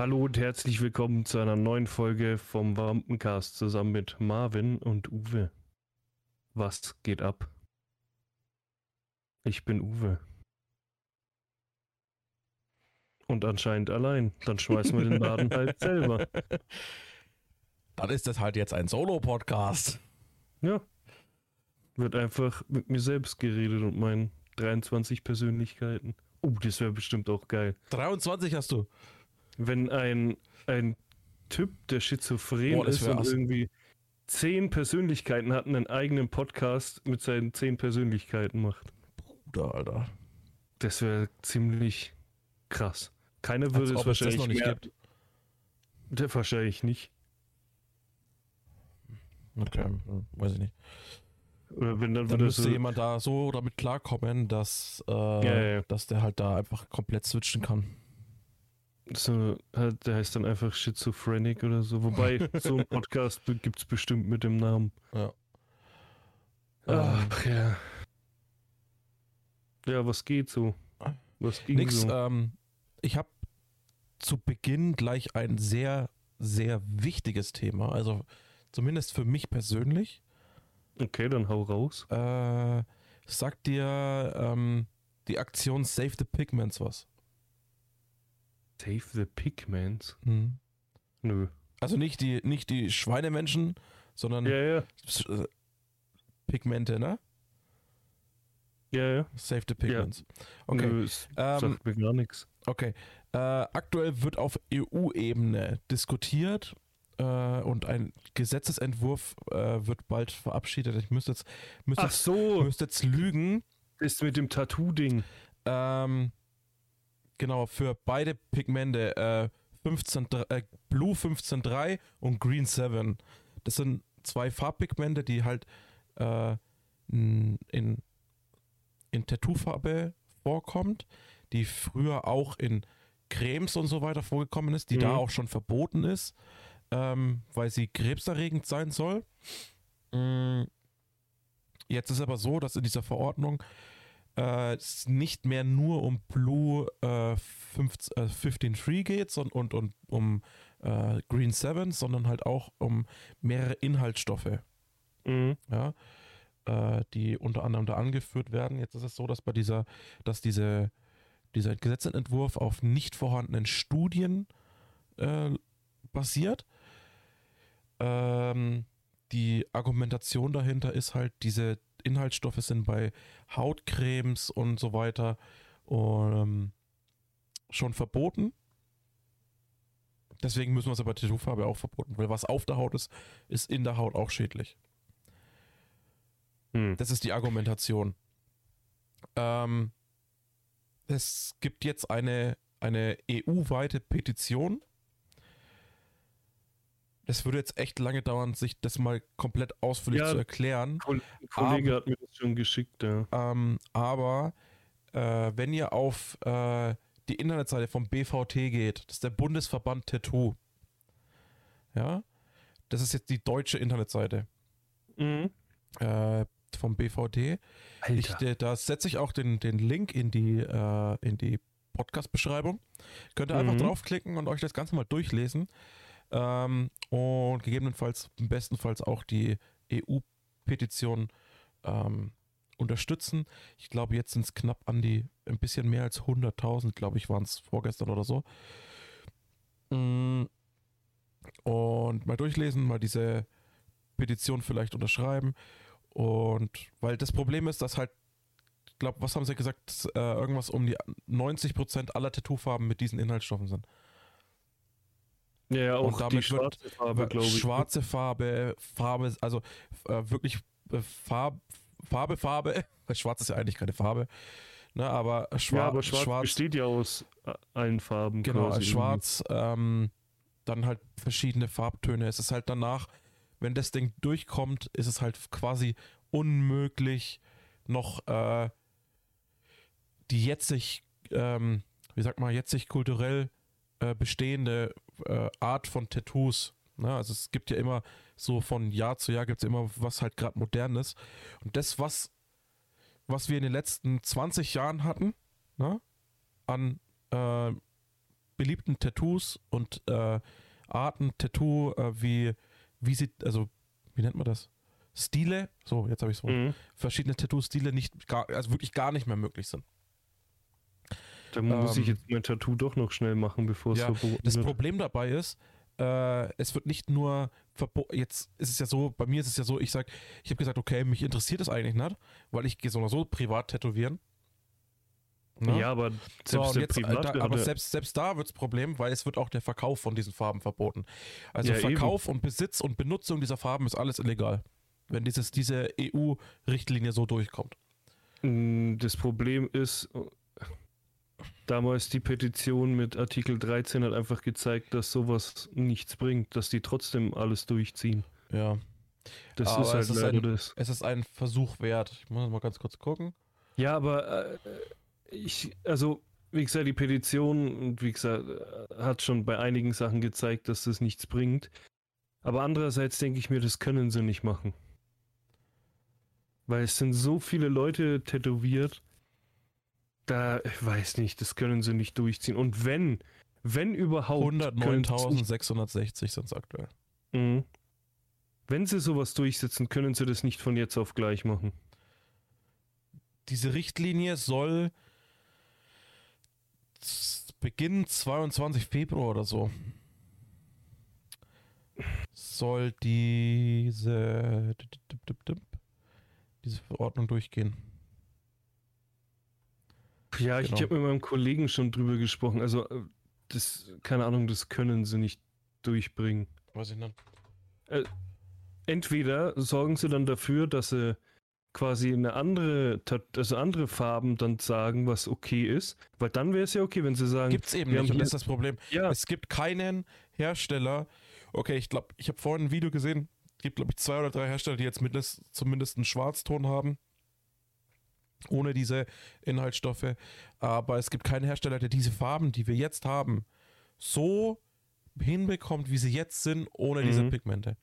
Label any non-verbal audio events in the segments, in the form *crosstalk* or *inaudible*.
Hallo und herzlich willkommen zu einer neuen Folge vom Wampencast zusammen mit Marvin und Uwe. Was geht ab? Ich bin Uwe. Und anscheinend allein. Dann schmeißen wir den Laden *laughs* halt selber. Dann ist das halt jetzt ein Solo-Podcast. Ja. Wird einfach mit mir selbst geredet und meinen 23 Persönlichkeiten. Oh, das wäre bestimmt auch geil. 23 hast du. Wenn ein, ein Typ, der schizophren Boah, ist und ass- irgendwie zehn Persönlichkeiten hat, einen eigenen Podcast mit seinen zehn Persönlichkeiten macht. Bruder, Alter. Das wäre ziemlich krass. Keiner Als würde es ob es wahrscheinlich noch nicht mehr, gibt. Der, wahrscheinlich nicht. Okay, weiß ich nicht. Oder wenn dann, Dann müsste so, jemand da so damit klarkommen, dass, äh, Ja, ja. dass der halt da einfach komplett switchen kann. So halt, der heißt dann einfach Schizophrenic oder so. Wobei, *laughs* so ein Podcast gibt es bestimmt mit dem Namen. Ja. Ach ja. Ja, was geht so? Was ging Nix, so? ähm, ich habe zu Beginn gleich ein sehr, sehr wichtiges Thema. Also zumindest für mich persönlich. Okay, dann hau raus. Äh, sagt dir ähm, die Aktion Save the Pigments was? Save the Pigments? Hm. Nö. Also nicht die, nicht die Schweinemenschen, sondern Ja, ja. Äh, Pigmente, ne? Ja, ja. Save the Pigments. Okay. Okay. Nö, es Ähm, sagt mir gar nichts. Okay. Äh, aktuell wird auf EU-Ebene diskutiert äh, und ein Gesetzesentwurf äh, wird bald verabschiedet. Ich müsste jetzt, müsste Ach jetzt, so, müsste jetzt lügen. ist mit dem Tattoo-Ding. Ähm, genau, für beide Pigmente äh, 15, äh, Blue 15.3 und Green 7. Das sind zwei Farbpigmente, die halt äh, in, in, Tattoofarbe vorkommt, die früher auch in Cremes und so weiter vorgekommen ist, die Mhm. da auch schon verboten ist, ähm, weil sie krebserregend sein soll. Mm, Jetzt ist aber so, dass in dieser Verordnung äh, es nicht mehr nur um Blue äh, 15, äh, 15.3 geht sondern, und, und um äh, Green 7, sondern halt auch um mehrere Inhaltsstoffe, Mhm. ja, äh, die unter anderem da angeführt werden. Jetzt ist es so, dass bei dieser, dass diese, dieser Gesetzentwurf auf nicht vorhandenen Studien äh, basiert. Ähm, die Argumentation dahinter ist halt, diese Inhaltsstoffe sind bei Hautcremes und so weiter ähm, schon verboten. Deswegen müssen wir es aber bei Tattoofarbe auch verboten, weil was auf der Haut ist, ist in der Haut auch schädlich. Hm. Das ist die Argumentation. Ähm, es gibt jetzt eine, eine EU-weite Petition. Es würde jetzt echt lange dauern, sich das mal komplett ausführlich Ja. zu erklären. Ein Kollege hat mir das schon geschickt, ja. Ähm, aber äh, wenn ihr auf äh, die Internetseite vom BVT geht, das ist der Bundesverband Tattoo. Ja, das ist jetzt die deutsche Internetseite Mhm. äh, vom BVT. Ich, Alter. äh, da setze ich auch den, den Link in die, äh, in die Podcast-Beschreibung. Könnt ihr einfach Mhm. draufklicken und euch das Ganze mal durchlesen. Ähm, und gegebenenfalls, bestenfalls auch die EU-Petition ähm, unterstützen. Ich glaube, jetzt sind es knapp an die, ein bisschen mehr als 100.000, glaube ich, waren es vorgestern oder so. Mm, Und mal durchlesen, mal diese Petition vielleicht unterschreiben. Und weil das Problem ist, dass halt, ich glaube, was haben sie gesagt, äh, irgendwas um die 90% aller Tattoofarben mit diesen Inhaltsstoffen sind. Ja, auch und damit die wird- schwarze Farbe, glaube ich. Schwarze Farbe, Farbe, also äh, wirklich äh, Farb, Farbe, Farbe, *laughs* schwarz ist ja eigentlich keine Farbe, ne, aber, schwa ja, aber schwarz, schwarz besteht ja aus äh, allen Farben. Genau, schwarz, ähm, dann halt verschiedene Farbtöne. Es ist halt danach, wenn das Ding durchkommt, ist es halt quasi unmöglich, noch äh, die jetzig, ähm, wie sagt man, jetzig kulturell äh, bestehende äh, Art von Tattoos. Ne? Also es gibt ja immer so von Jahr zu Jahr gibt es immer was halt gerade modern ist. Und das, was, was wir in den letzten 20 Jahren hatten, ne? an äh, beliebten Tattoos und äh, Arten Tattoo, äh, wie, wie sie, also, wie nennt man das? Stile, so, jetzt habe ich es Mhm. verschiedene Tattoo-Stile nicht, gar, also wirklich gar nicht mehr möglich sind. Da muss ich Ähm, jetzt mein Tattoo doch noch schnell machen, bevor es Ja, verboten Das wird. Problem dabei ist, äh, es wird nicht nur verboten, jetzt ist es ja so, bei mir ist es ja so, ich sag, ich habe gesagt, okay, mich interessiert das eigentlich nicht, weil ich gehe so oder so privat tätowieren. Ne? Ja, aber So, selbst der jetzt, äh, Privat, da, aber selbst, selbst da wird es Problem, weil es wird auch der Verkauf von diesen Farben verboten. Also Ja, eben. Verkauf und Besitz und Benutzung dieser Farben ist alles illegal, wenn dieses, diese EU-Richtlinie so durchkommt. Mm, Das Problem ist, damals die Petition mit Artikel 13 hat einfach gezeigt, dass sowas nichts bringt, dass die trotzdem alles durchziehen. Ja. Das Aber ist halt es ist leider ein- das. Es ist ein Versuch wert. Ich muss mal ganz kurz gucken. Ja, aber äh, ich, also, wie gesagt, die Petition, und wie gesagt, äh, hat schon bei einigen Sachen gezeigt, dass das nichts bringt. Aber andererseits denke ich mir, das können sie nicht machen. Weil es sind so viele Leute tätowiert, da, ich weiß nicht, das können sie nicht durchziehen. Und wenn, wenn überhaupt. können sie es nicht- 109.660 sind es aktuell. Mhm. Wenn sie sowas durchsetzen, können sie das nicht von jetzt auf gleich machen. Diese Richtlinie soll beginnen 22 Februar oder so. Soll diese diese Verordnung durchgehen. Ja, ich Genau. habe mit meinem Kollegen schon drüber gesprochen. Also, äh, das, keine Ahnung, das können sie nicht durchbringen. Weiß ich nicht. Entweder sorgen sie dann dafür, dass sie quasi eine andere, also andere Farben dann sagen, was okay ist, weil dann wäre es ja okay, wenn sie sagen, Gibt's eben wir nicht und das ist das Problem. ja, Es gibt keinen Hersteller. Okay, ich glaube, ich habe vorhin ein Video gesehen. Es gibt, glaube ich, zwei oder drei Hersteller, die jetzt mindest, zumindest einen Schwarzton haben. Ohne diese Inhaltsstoffe. Aber es gibt keinen Hersteller, der diese Farben, die wir jetzt haben, so hinbekommt, wie sie jetzt sind, ohne diese Mhm. Pigmente.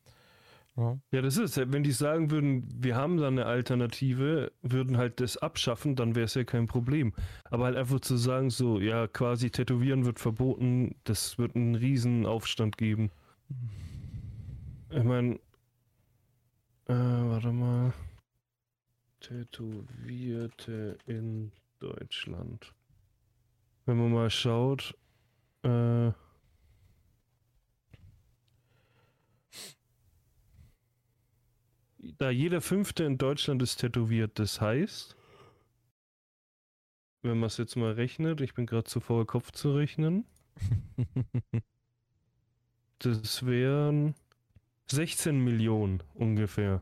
Ja. ja, das ist, wenn die sagen würden, wir haben da eine Alternative, würden halt das abschaffen, dann wäre es ja kein Problem. Aber halt einfach zu sagen, so, ja, quasi tätowieren wird verboten, das wird einen riesen Aufstand geben. Ich meine, äh, warte mal. Tätowierte in Deutschland. Wenn man mal schaut, äh, da jeder Fünfte in Deutschland ist tätowiert, das heißt, wenn man es jetzt mal rechnet, ich bin gerade zu faul, Kopf zu rechnen, *laughs* das wären 16 Millionen ungefähr.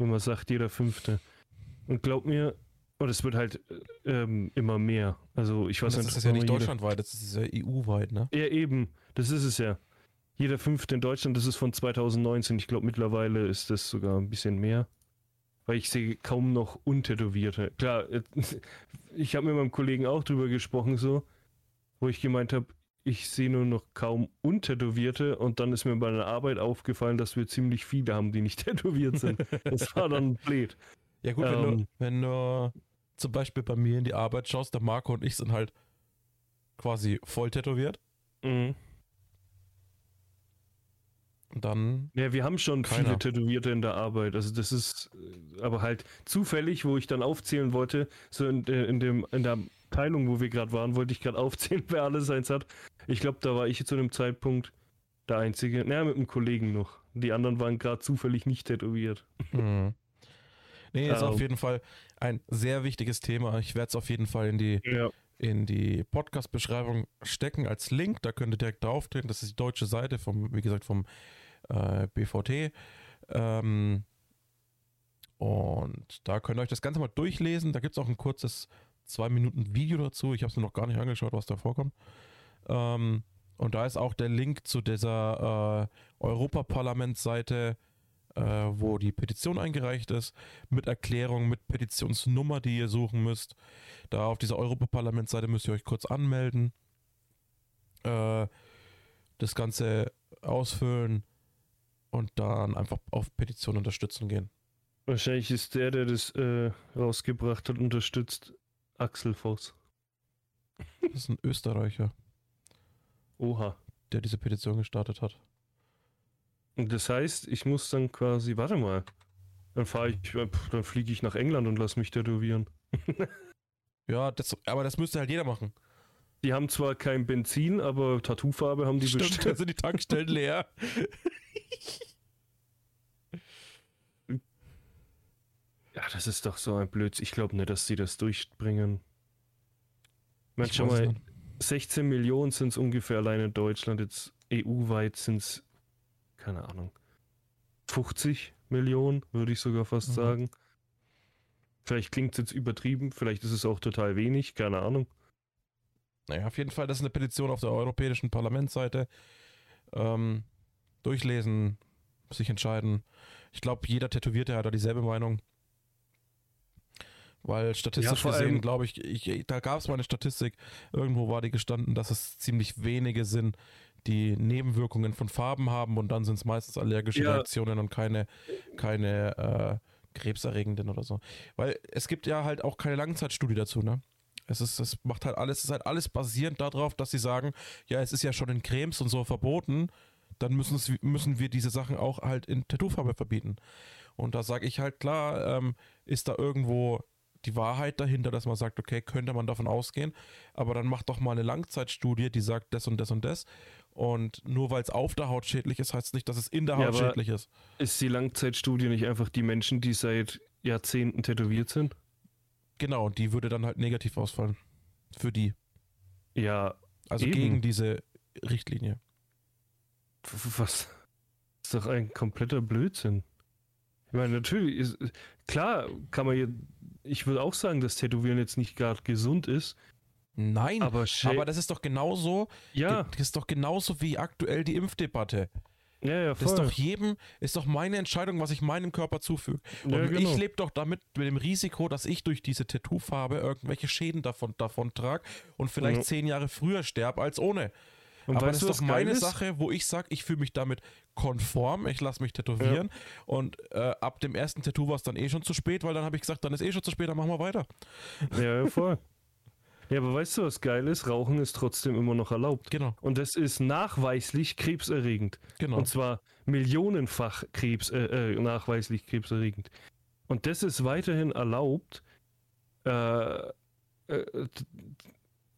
Wenn man sagt, jeder Fünfte. Und glaub mir, und es wird halt äh, ähm, immer mehr. Also ich weiß das nicht, ist ja nicht jeder- deutschlandweit, das ist ja EU-weit, ne? Ja, eben. Das ist es ja. Jeder Fünfte in Deutschland, das ist von 2019. Ich glaube, mittlerweile ist das sogar ein bisschen mehr. Weil ich sehe kaum noch Untätowierte. Klar, äh, *laughs* ich habe mit meinem Kollegen auch drüber gesprochen, so, wo ich gemeint habe, ich sehe nur noch kaum Untätowierte und dann ist mir bei der Arbeit aufgefallen, dass wir ziemlich viele haben, die nicht *laughs* tätowiert sind. Das war dann blöd. Ja gut, wenn, du, Ähm. wenn du zum Beispiel bei mir in die Arbeit schaust, der Marco und ich sind halt quasi voll tätowiert. Mhm. Und dann, Ja, wir haben schon Keiner. viele Tätowierte in der Arbeit. Also das ist äh, aber halt zufällig, wo ich dann aufzählen wollte, so in, äh, in, dem, in der Teilung, wo wir gerade waren, wollte ich gerade *laughs* aufzählen, wer alles eins hat. Ich glaube, da war ich zu dem Zeitpunkt der Einzige. Naja, mit einem Kollegen noch. Die anderen waren gerade zufällig nicht tätowiert. hm. nee, ist auf Ähm. jeden Fall ein sehr wichtiges Thema. Ich werde es auf jeden Fall in die, Ja. in die Podcast-Beschreibung stecken als Link. Da könnt ihr direkt drauftreten. Das ist die deutsche Seite vom, wie gesagt, vom äh, BVT. Ähm, und da könnt ihr euch das Ganze mal durchlesen. Da gibt es auch ein kurzes zwei Minuten Video dazu. Ich habe es mir noch gar nicht angeschaut, was da vorkommt. Ähm, und da ist auch der Link zu dieser äh, Europaparlamentsseite, äh, wo die Petition eingereicht ist, mit Erklärung, mit Petitionsnummer, die ihr suchen müsst. Da auf dieser Europaparlamentsseite müsst ihr euch kurz anmelden, äh, das Ganze ausfüllen und dann einfach auf Petition unterstützen gehen. Wahrscheinlich ist der, der das äh, rausgebracht hat, unterstützt Axel Voss. Das ist ein Österreicher, Oha. der diese Petition gestartet hat. Und das heißt, ich muss dann quasi, warte mal, dann fahre ich, äh, dann fliege ich nach England und lass mich tätowieren. *laughs* Ja, das, aber das müsste halt jeder machen. Die haben zwar kein Benzin, aber Tattoofarbe haben die Stimmt, da bestimmt. sind die Tankstellen *laughs* leer. Ja, das ist doch so ein Blödsinn. Ich glaube nicht, dass sie das durchbringen. Man, Ich schau mal. 16 Millionen sind es ungefähr allein in Deutschland. Jetzt EU-weit sind es, keine Ahnung, 50 Millionen, würde ich sogar fast Mhm. sagen. Vielleicht klingt es jetzt übertrieben, vielleicht ist es auch total wenig, keine Ahnung. Naja, auf jeden Fall, das ist eine Petition auf der europäischen Parlamentsseite. Ähm, durchlesen, sich entscheiden. Ich glaube, jeder Tätowierte hat da dieselbe Meinung. Weil statistisch vor gesehen, glaube ich, ich, da gab es mal eine Statistik, irgendwo war die gestanden, dass es ziemlich wenige sind, die Nebenwirkungen von Farben haben und dann sind es meistens allergische Ja. Reaktionen und keine, keine äh, krebserregenden oder so. Weil es gibt ja halt auch keine Langzeitstudie dazu, ne? Es ist, es macht halt alles, es ist halt alles basierend darauf, dass sie sagen, ja, es ist ja schon in Cremes und so verboten, dann müssen, es, müssen wir diese Sachen auch halt in Tattoofarbe verbieten. Und da sage ich halt klar, ähm, ist da irgendwo die Wahrheit dahinter, dass man sagt, okay, könnte man davon ausgehen, aber dann macht doch mal eine Langzeitstudie, die sagt das und das und das. Und nur weil es auf der Haut schädlich ist, heißt es nicht, dass es in der Ja, Haut schädlich ist. Ist die Langzeitstudie nicht einfach die Menschen, die seit Jahrzehnten tätowiert sind? Genau, die würde dann halt negativ ausfallen. Für die. Ja, Also Eben. gegen diese Richtlinie. was? ist doch ein kompletter Blödsinn. Ich meine, natürlich ist, klar kann man jetzt, ich würde auch sagen, dass Tätowieren jetzt nicht gerade gesund ist, Nein, aber, aber das ist doch genauso, ja, das ist doch genauso wie aktuell die Impfdebatte. ja, ja, Das ist voll. doch jedem, ist doch meine Entscheidung, was ich meinem Körper zufüge. Und ja, genau. ich lebe doch damit mit dem Risiko, dass ich durch diese Tattoofarbe irgendwelche Schäden davon, davon trage und vielleicht Ja. zehn Jahre früher sterbe als ohne. Und Aber weißt das du, ist doch meine ist? Sache, wo ich sage, ich fühle mich damit konform, ich lasse mich tätowieren und äh, ab dem ersten Tattoo war es dann eh schon zu spät, weil dann habe ich gesagt, dann ist eh schon zu spät, dann machen wir weiter. Ja, ja, voll. Ja, aber weißt du, was geil ist? Rauchen ist trotzdem immer noch erlaubt. Genau, Und das ist nachweislich krebserregend. genau. Und zwar millionenfach Krebs, äh, äh, nachweislich krebserregend. Und das ist weiterhin erlaubt. Äh, äh,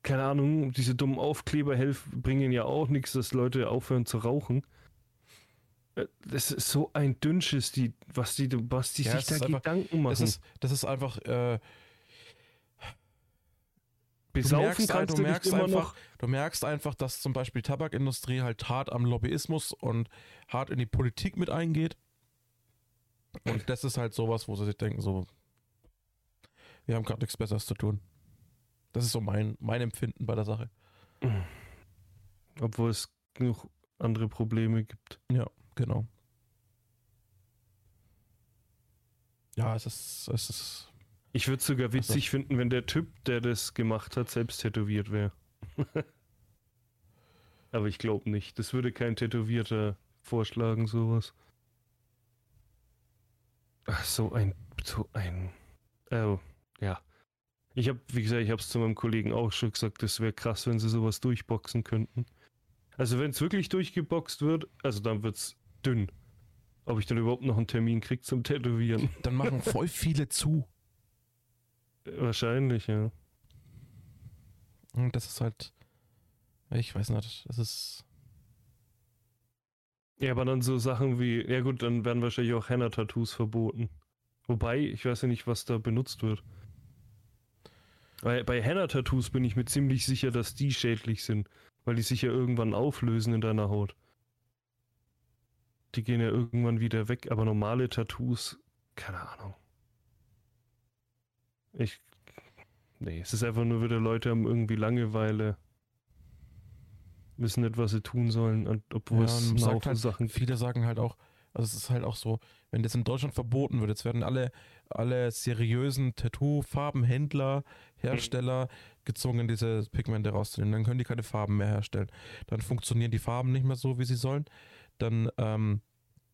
keine Ahnung, diese dummen Aufkleber helfen, bringen ja auch nichts, dass Leute aufhören zu rauchen. Äh, Das ist so ein Dünnschiss, die, was die, was die Ja, sich da ist einfach- Gedanken machen. das, ist, das ist einfach, äh, Besaufen merkst ein- kannst du du, merkst einfach- noch. Du merkst einfach, dass zum Beispiel die Tabakindustrie halt hart am Lobbyismus und hart in die Politik mit eingeht. Und das ist halt sowas, wo sie sich denken, so, wir haben gerade nichts Besseres zu tun. Das ist so mein, mein Empfinden bei der Sache. Obwohl es genug andere Probleme gibt. Ja, genau. Ja, es ist, es ist, Ich würde es sogar witzig finden, wenn der Typ, der das gemacht hat, selbst tätowiert wäre. *laughs* Aber ich glaube nicht. Das würde kein Tätowierter vorschlagen, sowas. Ach, so ein, so ein. Oh, ja. Ich habe, wie gesagt, ich habe es zu meinem Kollegen auch schon gesagt, das wäre krass, wenn sie sowas durchboxen könnten. Also wenn es wirklich durchgeboxt wird, also dann wird's dünn. Ob ich dann überhaupt noch einen Termin krieg zum Tätowieren? *laughs* dann machen voll viele zu. Wahrscheinlich, ja. Und das ist halt, ich weiß nicht, das ist, Ja, aber dann so Sachen wie, ja gut, dann werden wahrscheinlich auch Henna-Tattoos verboten. Wobei, ich weiß ja nicht, was da benutzt wird. Weil bei Henna-Tattoos bin ich mir ziemlich sicher, dass die schädlich sind, weil die sich ja irgendwann auflösen in deiner Haut. Die gehen ja irgendwann wieder weg, aber normale Tattoos, keine Ahnung. Ich. Nee, es ist einfach nur wieder Leute haben irgendwie Langeweile. Wissen nicht, was sie tun sollen, obwohl Ja, es halt, Sachen viele sagen halt auch, also es ist halt auch so, wenn das in Deutschland verboten wird, jetzt werden alle, alle seriösen Tattoo-Farbenhändler, Hersteller gezwungen, diese Pigmente rauszunehmen. Dann können die keine Farben mehr herstellen. Dann funktionieren die Farben nicht mehr so, wie sie sollen. Dann ähm,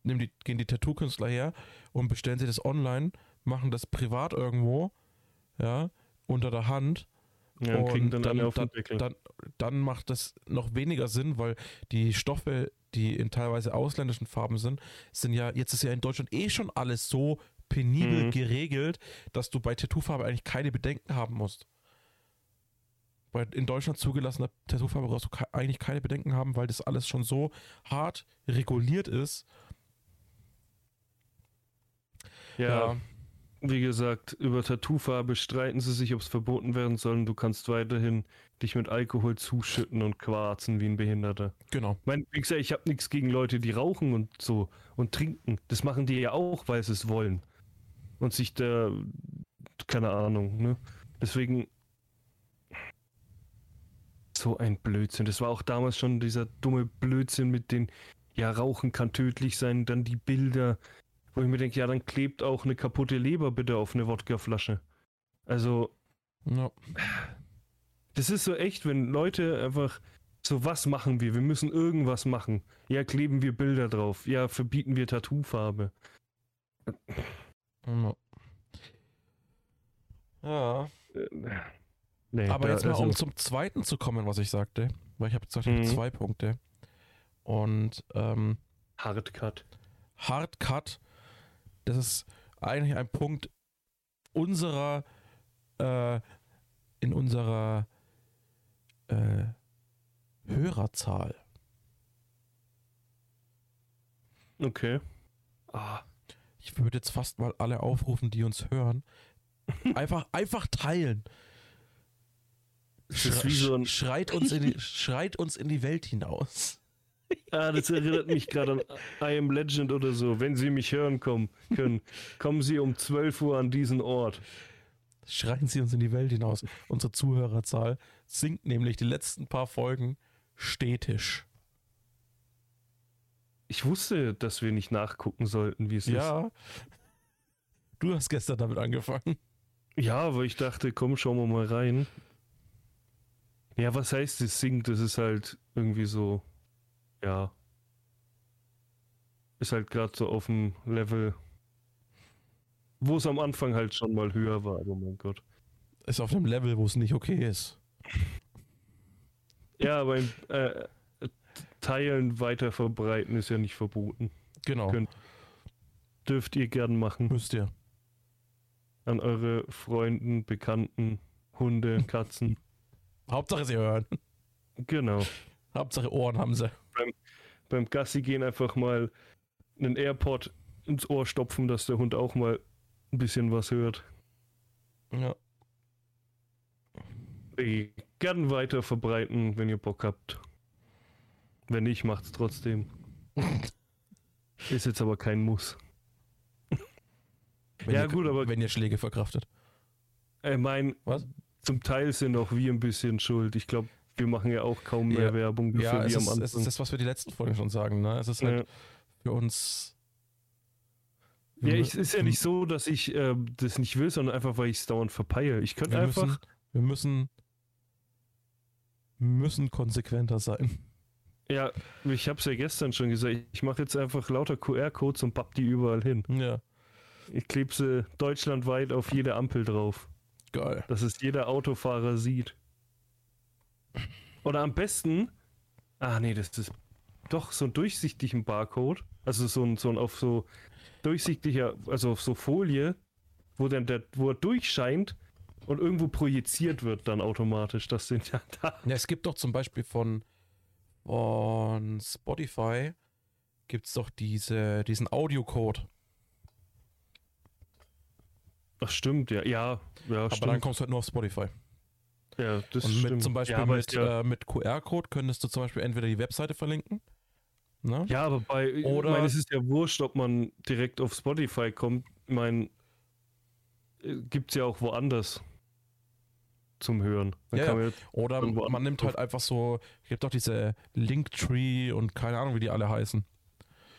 die, gehen die Tattoo-Künstler her und bestellen sie das online, machen das privat irgendwo, ja, unter der Hand Ja, und kriegen dann, dann, dann, dann macht das noch weniger Sinn, weil die Stoffe, die in teilweise ausländischen Farben sind, sind ja, jetzt ist ja in Deutschland eh schon alles so penibel Mhm. geregelt, dass du bei Tattoofarbe eigentlich keine Bedenken haben musst. Bei in Deutschland zugelassener Tattoofarbe brauchst du eigentlich keine Bedenken haben, weil das alles schon so hart reguliert ist. ja, wie gesagt, über Tattoofarbe streiten sie sich, ob es verboten werden soll. Du kannst weiterhin dich mit Alkohol zuschütten und quarzen wie ein Behinderter. genau. Ich meine, wie gesagt, ich habe nichts gegen Leute, die rauchen und so und trinken. Das machen die ja auch, weil sie es wollen. Und sich da, keine Ahnung, ne? Deswegen, so ein Blödsinn. Das war auch damals schon dieser dumme Blödsinn mit den, ja, Rauchen kann tödlich sein, dann die Bilder, wo ich mir denke, ja, dann klebt auch eine kaputte Leber bitte auf eine Wodkaflasche. Also, Ja. das ist so echt, wenn Leute einfach so, was machen wir? Wir müssen irgendwas machen. Ja, kleben wir Bilder drauf. Ja, verbieten wir Tattoofarbe. Ja. ja. Nee, Aber da- jetzt mal, also- um zum zweiten zu kommen, was ich sagte, weil ich habe gesagt, ich habe Mhm. zwei Punkte. Und ähm, Hardcut. Hardcut, das ist eigentlich ein Punkt unserer, äh, in unserer äh, Hörerzahl. Okay. Ah, Ich würde jetzt fast mal alle aufrufen, die uns hören. *laughs* Einfach, einfach teilen. Wie so schreit, uns in die, schreit uns in die Welt hinaus. Ah, das erinnert mich gerade an I Am Legend oder so. Wenn Sie mich hören kommen können, kommen Sie um 12 Uhr an diesen Ort. Schreien sie uns in die Welt hinaus. Unsere Zuhörerzahl sinkt nämlich die letzten paar Folgen stetig. Ich wusste, dass wir nicht nachgucken sollten, wie es ist. Ja. Du hast gestern damit angefangen. Ja, aber ich dachte, komm, schauen wir mal rein. Ja, was heißt es singt? Das ist halt irgendwie so, ja. Ist halt gerade so auf dem Level, wo es am Anfang halt schon mal höher war, aber mein Gott. Ist auf einem Level, wo es nicht okay ist. Ja, aber im, äh, teilen, weiter verbreiten ist ja nicht verboten. Genau. Könnt- Dürft ihr gern machen. Müsst ihr. An eure Freunden, Bekannten, Hunde, Katzen. *laughs* Hauptsache sie hören. genau. Hauptsache Ohren haben sie. Beim Gassi gehen einfach mal einen AirPod ins Ohr stopfen, dass der Hund auch mal ein bisschen was hört. Ja. Äh, Gern weiter verbreiten, wenn ihr Bock habt. Wenn nicht, macht's trotzdem. *laughs* Ist jetzt aber kein Muss. Wenn Ja, ihr, gut, aber- Wenn ihr Schläge verkraftet. Ich mein, Was? zum Teil sind auch wir ein bisschen schuld. Ich glaube, wir machen ja auch kaum mehr Ja. Werbung Ja, dafür es wie am ist, Anfang. es ist das, was wir die letzten Folgen schon sagen. Ne? Es ist halt ja, für uns. ja, mü- ist ja nicht so, dass ich äh, das nicht will, sondern einfach, weil ich es dauernd verpeile. Ich könnte Wir einfach. müssen, wir müssen, müssen konsequenter sein. Ja, ich habe es ja gestern schon gesagt. Ich mache jetzt einfach lauter QR-Codes und papp die überall hin. Ja, Ich klebe sie deutschlandweit auf jede Ampel drauf, geil. dass es jeder Autofahrer sieht. Oder am besten, ah nee, das ist doch so einen durchsichtigen Barcode, also so ein, so ein auf so durchsichtiger, also auf so Folie, wo dann der, wo er durchscheint und irgendwo projiziert wird dann automatisch. Das sind ja *laughs* da. Ja, es gibt doch zum Beispiel von, von Spotify gibt es doch diese, diesen Audiocode. Ach stimmt, ja, ja, ja, Aber stimmt. dann kommst du halt nur auf Spotify. Ja, das Und mit, stimmt. zum Beispiel ja, mit, ja, äh, mit QR-Code könntest du zum Beispiel entweder die Webseite verlinken. Ne? Ja, aber bei, Oder- ich meine, es ist ja wurscht, ob man direkt auf Spotify kommt. Ich meine, gibt es ja auch woanders zum Hören. Ja, man Oder man nimmt halt einfach so, gibt doch diese Linktree und keine Ahnung, wie die alle heißen.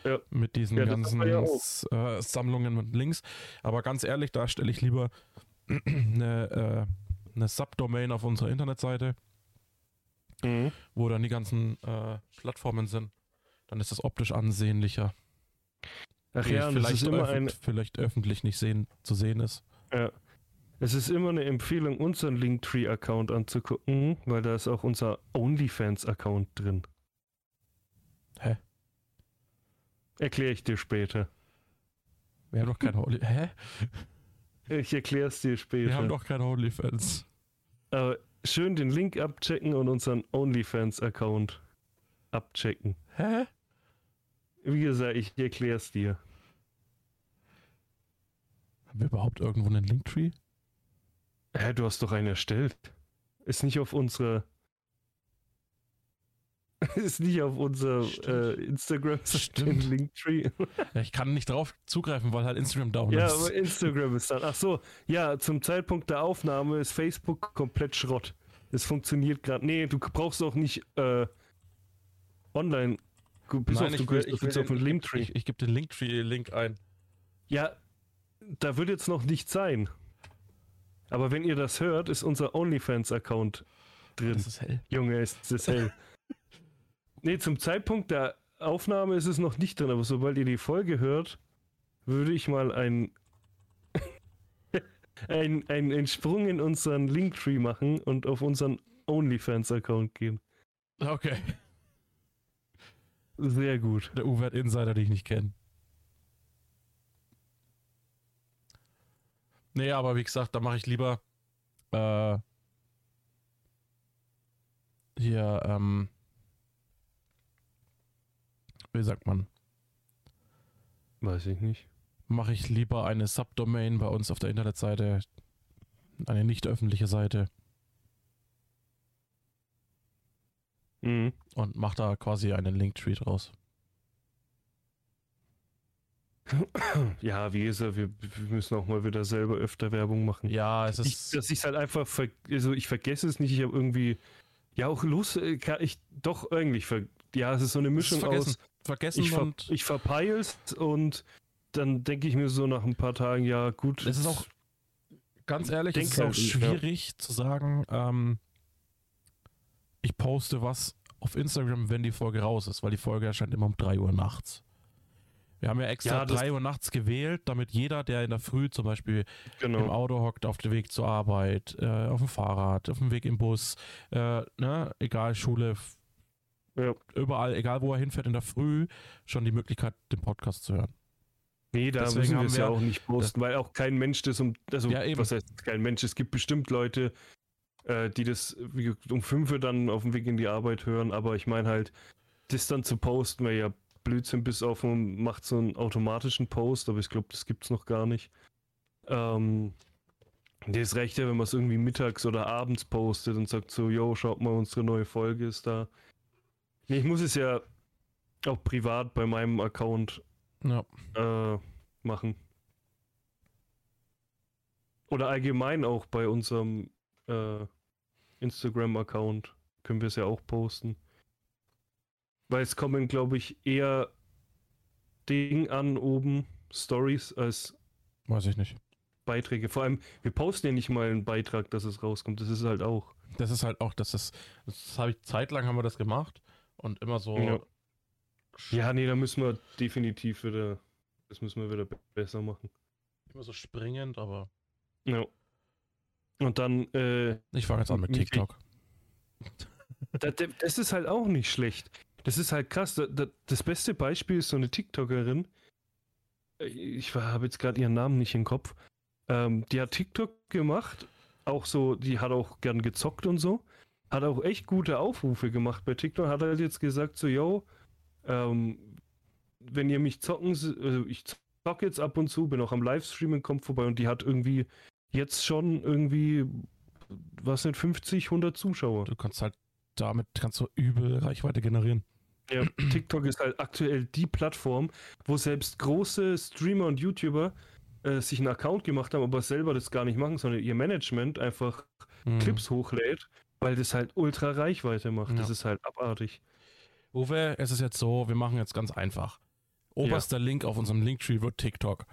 Ja. Mit diesen ganzen äh, Sammlungen mit Links. Aber ganz ehrlich, da stelle ich lieber *clears throat* eine, äh, eine Subdomain auf unserer Internetseite, Mhm. wo dann die ganzen äh, Plattformen sind. Dann ist das optisch ansehnlicher. Ach ja, und das vielleicht, ist immer öffn- ein, vielleicht öffentlich nicht sehen, zu sehen ist. ja. Es ist immer eine Empfehlung, unseren Linktree-Account anzugucken, weil da ist auch unser OnlyFans-Account drin. Hä? Erkläre ich dir später. Wir haben doch keine Only Hä? Ich erkläre es dir später. Wir haben doch keine OnlyFans. Aber schön den Link abchecken und unseren OnlyFans-Account abchecken. Hä? Wie gesagt, ich erkläre es dir. Haben wir überhaupt irgendwo einen Linktree? Hä, du hast doch einen erstellt. Ist nicht auf unserer. *laughs* Ist nicht auf unser äh, Instagram Stimmt. Linktree. *laughs* Ja, ich kann nicht drauf zugreifen, weil halt Instagram down Ja, ist. aber Instagram ist dann. Ach so, ja, zum Zeitpunkt der Aufnahme ist Facebook komplett Schrott. Es funktioniert gerade. Nee, du brauchst auch nicht äh, online. Bis Nein, auf, ich du will, ich will auf Linktree. ich, ich gebe den Linktree-Link ein. Ja, da wird jetzt noch nicht sein. Aber wenn ihr das hört, ist unser OnlyFans-Account drin. Das ist hell. Junge, ist das hell. *laughs* nee, zum Zeitpunkt der Aufnahme ist es noch nicht drin, aber sobald ihr die Folge hört, würde ich mal ein, *laughs* ein, ein, einen Sprung in unseren Linktree machen und auf unseren OnlyFans-Account gehen. Okay. Sehr gut. Der Uwe hat Insider, die ich nicht kenne. Nee, aber wie gesagt, da mache ich lieber äh, hier, ähm, wie sagt man, Weiß ich nicht. mache ich lieber eine Subdomain bei uns auf der Internetseite, eine nicht öffentliche Seite Mhm. und mache da quasi einen Linktree draus. *coughs* Ja, wie gesagt, wir, wir müssen auch mal wieder selber öfter Werbung machen. Ja, es Ich, ist. dass ich es halt einfach, ver also ich vergesse es nicht, ich habe irgendwie, ja auch Lust, äh, ich doch irgendwie, ver ja, es ist so eine Mischung aus, vergessen ich, ver und ich verpeil's und dann denke ich mir so nach ein paar Tagen, ja gut. es ist auch ganz ehrlich, es ist auch halt, ja. schwierig zu sagen, ähm, ich poste was auf Instagram, wenn die Folge raus ist, weil die Folge erscheint immer um 3 Uhr nachts. Wir haben ja extra Ja, das- 3 Uhr nachts gewählt, damit jeder, der in der Früh zum Beispiel im genau. Auto hockt, auf dem Weg zur Arbeit, äh, auf dem Fahrrad, auf dem Weg im Bus, äh, ne, egal, Schule, Ja. überall, egal wo er hinfährt in der Früh, schon die Möglichkeit, den Podcast zu hören. Nee, da Deswegen müssen wir es ja auch nicht posten, weil auch kein Mensch das um, also Ja, eben. was heißt kein Mensch, es gibt bestimmt Leute, äh, die das um 5 Uhr dann auf dem Weg in die Arbeit hören, aber ich meine halt, das dann zu posten wäre ja Blödsinn, bis auf man macht so einen automatischen Post, aber ich glaube, das gibt es noch gar nicht. Ähm, das reicht ja, wenn man es irgendwie mittags oder abends postet und sagt so, yo, schaut mal, unsere neue Folge ist da. Ich muss es ja auch privat bei meinem Account Ja. äh, machen. Oder allgemein auch bei unserem äh, Instagram-Account können wir es ja auch posten. Weil es kommen, glaube ich, eher Ding an oben, Stories, als Weiß ich nicht. Beiträge. Vor allem, wir posten ja nicht mal einen Beitrag, dass es rauskommt. Das ist halt auch. Das ist halt auch, das ist, das habe ich zeitlang haben wir das gemacht und immer so. Ja. Ja, nee, da müssen wir definitiv wieder, das müssen wir wieder be- besser machen. Immer so springend, aber. Ja. Und dann, äh, Ich fange jetzt an mit TikTok. Da- da- Das ist halt auch nicht schlecht. Das ist halt krass. Da- da- Das beste Beispiel ist so eine TikTokerin. Ich habe jetzt gerade ihren Namen nicht im Kopf. Ähm, die hat TikTok gemacht. Auch so, die hat auch gern gezockt und so. Hat auch echt gute Aufrufe gemacht bei TikTok. Hat halt jetzt gesagt so, yo, ähm, wenn ihr mich zocken, also ich zock jetzt ab und zu, bin auch am Livestreamen, kommt vorbei und die hat irgendwie jetzt schon irgendwie, was sind 50, 100 Zuschauer. Du kannst halt damit kannst du übel Reichweite generieren. Ja, TikTok ist halt aktuell die Plattform, wo selbst große Streamer und YouTuber äh, sich einen Account gemacht haben, aber selber das gar nicht machen, sondern ihr Management einfach Mhm. Clips hochlädt, weil das halt ultra Reichweite macht. Das Ja. ist halt abartig. Uwe, es ist jetzt so, wir machen jetzt ganz einfach. Oberster Link auf unserem Linktree wird TikTok.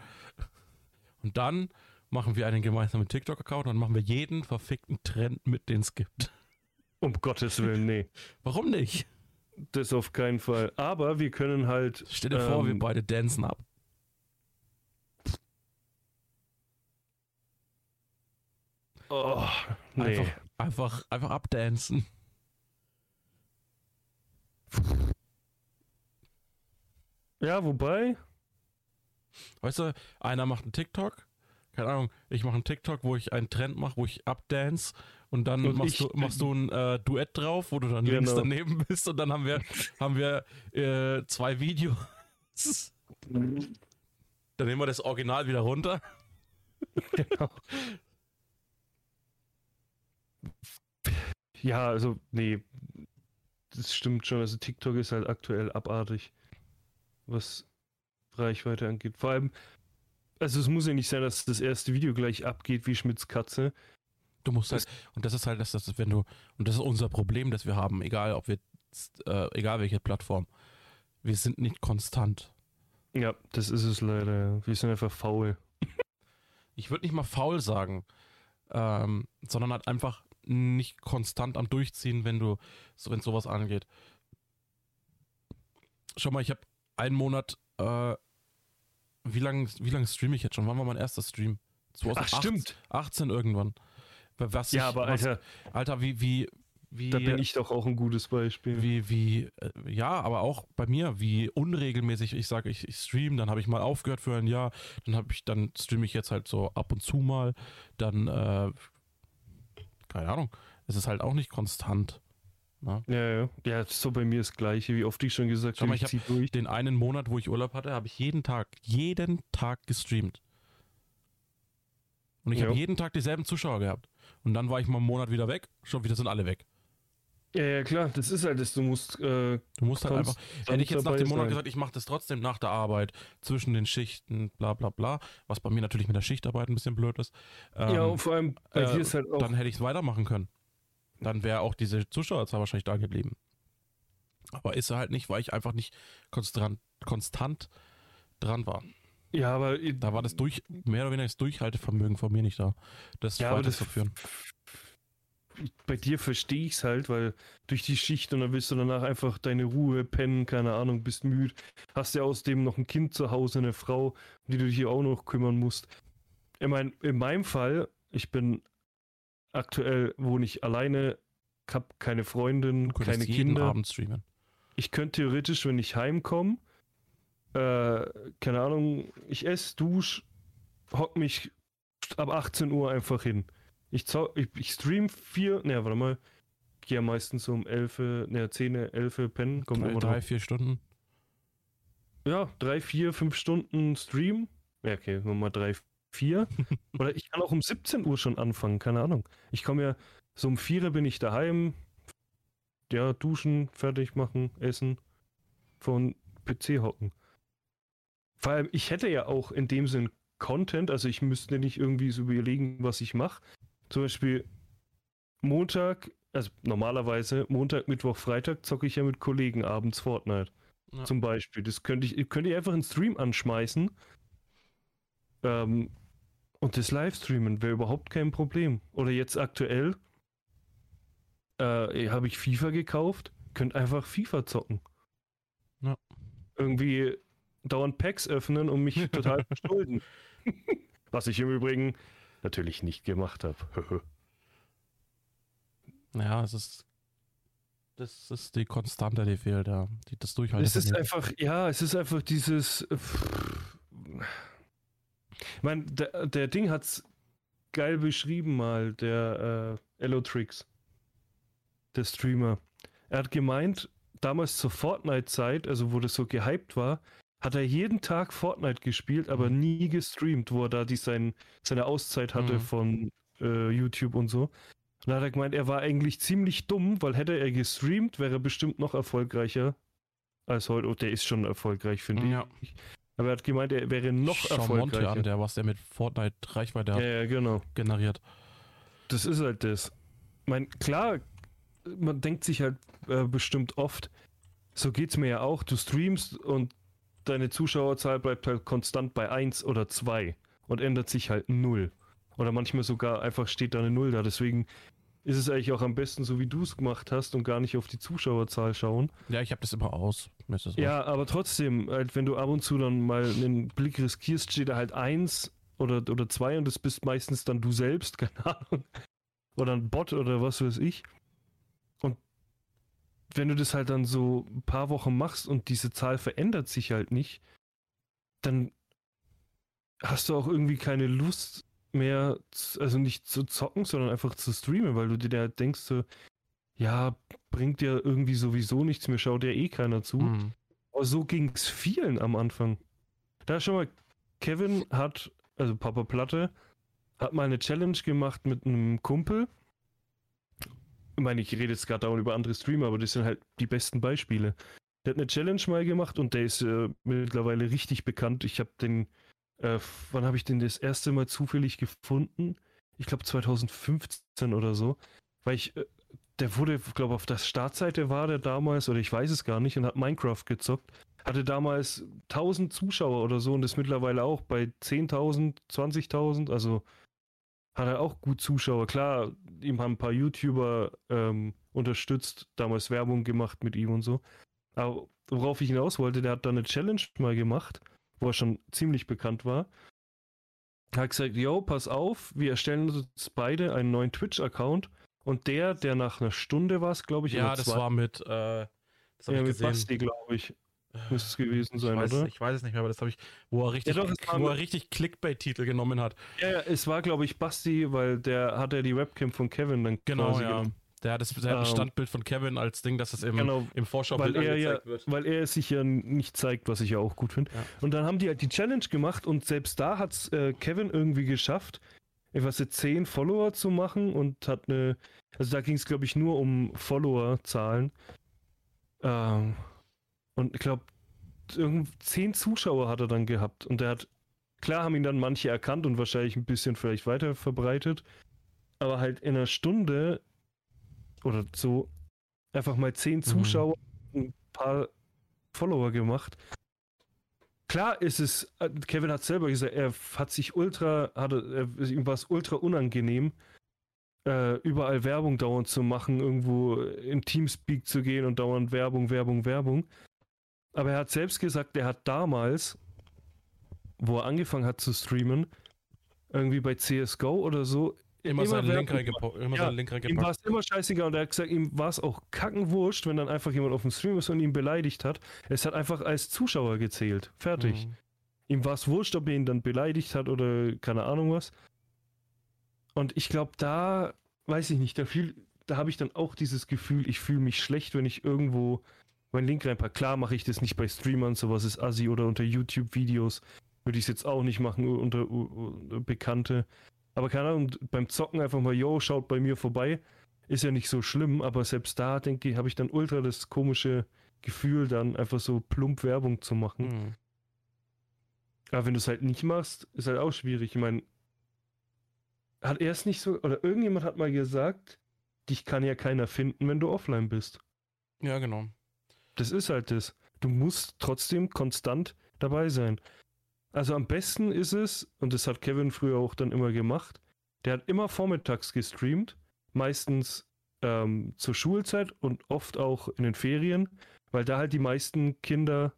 Und dann machen wir einen gemeinsamen TikTok-Account und machen wir jeden verfickten Trend mit, den es gibt. Um Gottes Willen, nee. Warum nicht? Das auf keinen Fall. Aber wir können halt. Stell dir vor, wir ähm, beide dancen ab. Oh, nee. Einfach, einfach, einfach abdancen. Ja, wobei, Weißt du, einer macht einen TikTok, keine Ahnung, ich mache einen TikTok, wo ich einen Trend mache, wo ich abdance und dann Und machst, ich- du, machst du ein äh, Duett drauf, wo du dann links Genau. daneben bist und dann haben wir, haben wir äh, zwei Videos. Dann nehmen wir das Original wieder runter. genau. Ja, also, nee, das stimmt schon. Also, TikTok ist halt aktuell abartig, was Reichweite angeht. Vor allem, also, es muss ja nicht sein, dass das erste Video gleich abgeht wie Schmitz Katze. Du musst halt, und das ist halt, das, das wenn du, und das ist unser Problem, das wir haben, egal ob wir, äh, egal welche Plattform, wir sind nicht konstant. Ja, das ist es leider. Wir sind einfach faul. ich würde nicht mal faul sagen, ähm, sondern halt einfach nicht konstant am Durchziehen, wenn du, so, wenn sowas angeht. Schau mal, ich habe einen Monat, äh, wie lange wie lang streame ich jetzt schon? Wann war mein erster Stream? 2018, 18 irgendwann. Was Ja, ich, aber was, Alter, Alter, wie, wie, wie, da bin ich doch auch ein gutes Beispiel. wie, wie, äh, ja, aber auch bei mir, wie unregelmäßig ich sage, ich, ich stream, dann habe ich mal aufgehört für ein Jahr, dann habe ich, dann streame ich jetzt halt so ab und zu mal, dann, äh, keine Ahnung, es ist halt auch nicht konstant. Ne? Ja, ja. Ja, ist so bei mir das Gleiche, wie oft ich schon gesagt habe, ich ich durch. Den einen Monat, wo ich Urlaub hatte, habe ich jeden Tag, jeden Tag gestreamt. Und ich Ja. habe jeden Tag dieselben Zuschauer gehabt. Und dann war ich mal einen Monat wieder weg, schon wieder sind alle weg. Ja, ja, klar, das ist halt das. Du musst. Äh, Du musst halt einfach, Hätte ich jetzt nach dem Monat sein. gesagt, ich mache das trotzdem nach der Arbeit, zwischen den Schichten, bla bla bla, was bei mir natürlich mit der Schichtarbeit ein bisschen blöd ist, ähm, ja, und vor allem bei äh, dir ist halt auch. dann hätte ich es weitermachen können. Dann wäre auch diese Zuschauerzahl wahrscheinlich da geblieben. Aber ist er halt nicht, weil ich einfach nicht konstant, konstant dran war. ja, aber. Da war das durch, mehr oder weniger das Durchhaltevermögen von mir nicht da. Das ja, aber das. Bei dir verstehe ich es halt, weil durch die Schicht und dann willst du danach einfach deine Ruhe pennen, keine Ahnung, bist müde. Hast ja außerdem noch ein Kind zu Hause, eine Frau, um die du dich auch noch kümmern musst. Ich meine, in meinem Fall, ich bin aktuell, wohne ich alleine, hab keine Freundin, Du keine jeden Kinder. Abend streamen. ich könnte theoretisch, wenn ich heimkomme, äh, keine Ahnung, ich esse, dusch, hock mich ab 18 Uhr einfach hin. Ich, ich, ich stream vier, ne, warte mal, gehe ja meistens um 11, ne, 10, 11 pennen, kommt Drei, immer drei, vier Stunden. Ja, drei, vier, fünf Stunden Stream. Ja, okay, nochmal drei, vier. *laughs* Oder ich kann auch um 17 Uhr schon anfangen, keine Ahnung. Ich komme ja, so um 4 bin ich daheim. Ja, duschen, fertig machen, essen, von PC hocken. Vor allem, ich hätte ja auch in dem Sinn Content, also ich müsste nicht irgendwie so überlegen, was ich mache. Zum Beispiel Montag, also normalerweise Montag, Mittwoch, Freitag zocke ich ja mit Kollegen abends Fortnite. Ja. Zum Beispiel. Das könnte ich, könnte ich einfach einen Stream anschmeißen. Ähm, und das Livestreamen wäre überhaupt kein Problem. Oder jetzt aktuell äh, habe ich FIFA gekauft, könnt einfach FIFA zocken. Ja. Irgendwie dauernd Packs öffnen und mich *laughs* total verschulden. Was ich im Übrigen natürlich nicht gemacht habe. *laughs* Ja, es ist. Das ist die Konstante, die fehlt, ja. Die, das Durchhalten. Es ist einfach, ja, es ist einfach dieses. Ich meine, der, der Ding hat's geil beschrieben mal, der äh, Elotrix, der Streamer. Er hat gemeint, damals zur Fortnite-Zeit, also wo das so gehypt war, hat er jeden Tag Fortnite gespielt, aber Mhm. nie gestreamt, wo er da die sein, seine Auszeit hatte Mhm. von äh, YouTube und so. Und da hat er gemeint, er war eigentlich ziemlich dumm, weil hätte er gestreamt, wäre er bestimmt noch erfolgreicher als heute. Oh, der ist schon erfolgreich, finde Ja. ich. Aber er hat gemeint, er wäre noch Schau Monte erfolgreicher. an, der, was der mit Fortnite Reichweite ja, ja, genau. generiert. Das ist halt das. Ich meine, klar, man denkt sich halt äh, bestimmt oft, so geht's mir ja auch, du streamst und deine Zuschauerzahl bleibt halt konstant bei 1 oder 2 und ändert sich halt 0. Oder manchmal sogar einfach steht da eine 0 da. Deswegen ist es eigentlich auch am besten, so wie du es gemacht hast und gar nicht auf die Zuschauerzahl schauen. Ja, ich habe das immer aus. Das Ja, aber trotzdem, halt, wenn du ab und zu dann mal einen Blick riskierst, steht da halt 1 oder, oder zwei und das bist meistens dann du selbst, *laughs* keine Ahnung. Oder ein Bot oder was weiß ich. Wenn du das halt dann so ein paar Wochen machst und diese Zahl verändert sich halt nicht, dann hast du auch irgendwie keine Lust mehr, also nicht zu zocken, sondern einfach zu streamen, weil du dir halt denkst so, ja, bringt dir irgendwie sowieso nichts, mir schaut ja eh keiner zu. Mhm. Aber so ging es vielen am Anfang. Da schon mal, Kevin hat, also Papa Platte, hat mal eine Challenge gemacht mit einem Kumpel. Ich meine, ich rede jetzt gerade dauernd über andere Streamer, aber das sind halt die besten Beispiele. Der hat eine Challenge mal gemacht und der ist äh, mittlerweile richtig bekannt. Ich habe den, äh, wann habe ich den das erste Mal zufällig gefunden? Ich glaube 2015 oder so, weil ich äh, der wurde, glaube auf der Startseite war der damals, oder ich weiß es gar nicht, und hat Minecraft gezockt. Hatte damals 1000 Zuschauer oder so und ist mittlerweile auch bei 10.000, 20.000. Also hat er auch gut Zuschauer. Klar, ihm haben ein paar YouTuber ähm, unterstützt, damals Werbung gemacht mit ihm und so. Aber worauf ich hinaus wollte, der hat da eine Challenge mal gemacht, wo er schon ziemlich bekannt war. Er hat gesagt, yo, pass auf, wir erstellen uns beide einen neuen Twitch-Account und der, der nach einer Stunde war es, glaube ich. Ja, das war mit, äh, das ja, mit Basti, glaube ich. *laughs* Müsste es gewesen sein, ich weiß, oder? Ich weiß es nicht mehr, aber das habe ich, wo er richtig, ja, doch, wo er richtig Clickbait-Titel genommen hat. Ja, ja, es war, glaube ich, Basti, weil der hat ja die Webcam von Kevin dann genau, ja. genommen. Der hat, das, der hat ein ähm, Standbild von Kevin als Ding, dass es im, genau, im Vorschaubild weil er ja, wird. Weil er es sich ja nicht zeigt, was ich ja auch gut finde. Ja. Und dann haben die halt die Challenge gemacht und selbst da hat es äh, Kevin irgendwie geschafft, etwas 10 Follower zu machen und hat eine, also da ging es glaube ich nur um Follower-Zahlen. Ähm, und ich glaube, 10 Zuschauer hat er dann gehabt und er hat, klar haben ihn dann manche erkannt und wahrscheinlich ein bisschen vielleicht weiter verbreitet, aber halt in einer Stunde oder so einfach mal 10 mhm. Zuschauer, mhm. ein paar Follower gemacht Klar ist es, äh, Kevin hat selber gesagt, er hat sich ultra, hatte, ihm war es ultra unangenehm, äh, überall Werbung dauernd zu machen, irgendwo im Teamspeak zu gehen und dauernd Werbung, Werbung, Werbung. Aber er hat selbst gesagt, er hat damals, wo er angefangen hat zu streamen, irgendwie bei CSGO oder so, Immer, immer seinen Link reingepackt. Immer ja, Link reingepackt. Ihm war es immer scheißegal und er hat gesagt, ihm war es auch kackenwurscht, wenn dann einfach jemand auf dem Stream ist und ihn beleidigt hat. Es hat einfach als Zuschauer gezählt. Fertig. Mhm. Ihm war es wurscht, ob er ihn dann beleidigt hat oder keine Ahnung was. Und ich glaube, da, weiß ich nicht, da, da habe ich dann auch dieses Gefühl, ich fühle mich schlecht, wenn ich irgendwo meinen Link reinpacke. Klar mache ich das nicht bei Streamern, sowas ist assi oder unter YouTube-Videos. Würde ich es jetzt auch nicht machen unter, unter Bekannte. Aber keine Ahnung, beim Zocken einfach mal, yo, schaut bei mir vorbei. Ist ja nicht so schlimm, aber selbst da, denke ich, habe ich dann ultra das komische Gefühl, dann einfach so plump Werbung zu machen. Mhm. Aber wenn du es halt nicht machst, ist halt auch schwierig. Ich meine, hat er es nicht so, oder irgendjemand hat mal gesagt, dich kann ja keiner finden, wenn du offline bist. Ja, genau. Das ist halt das. Du musst trotzdem konstant dabei sein. Also am besten ist es, und das hat Kevin früher auch dann immer gemacht, der hat immer vormittags gestreamt, meistens ähm, zur Schulzeit und oft auch in den Ferien, weil da halt die meisten Kinder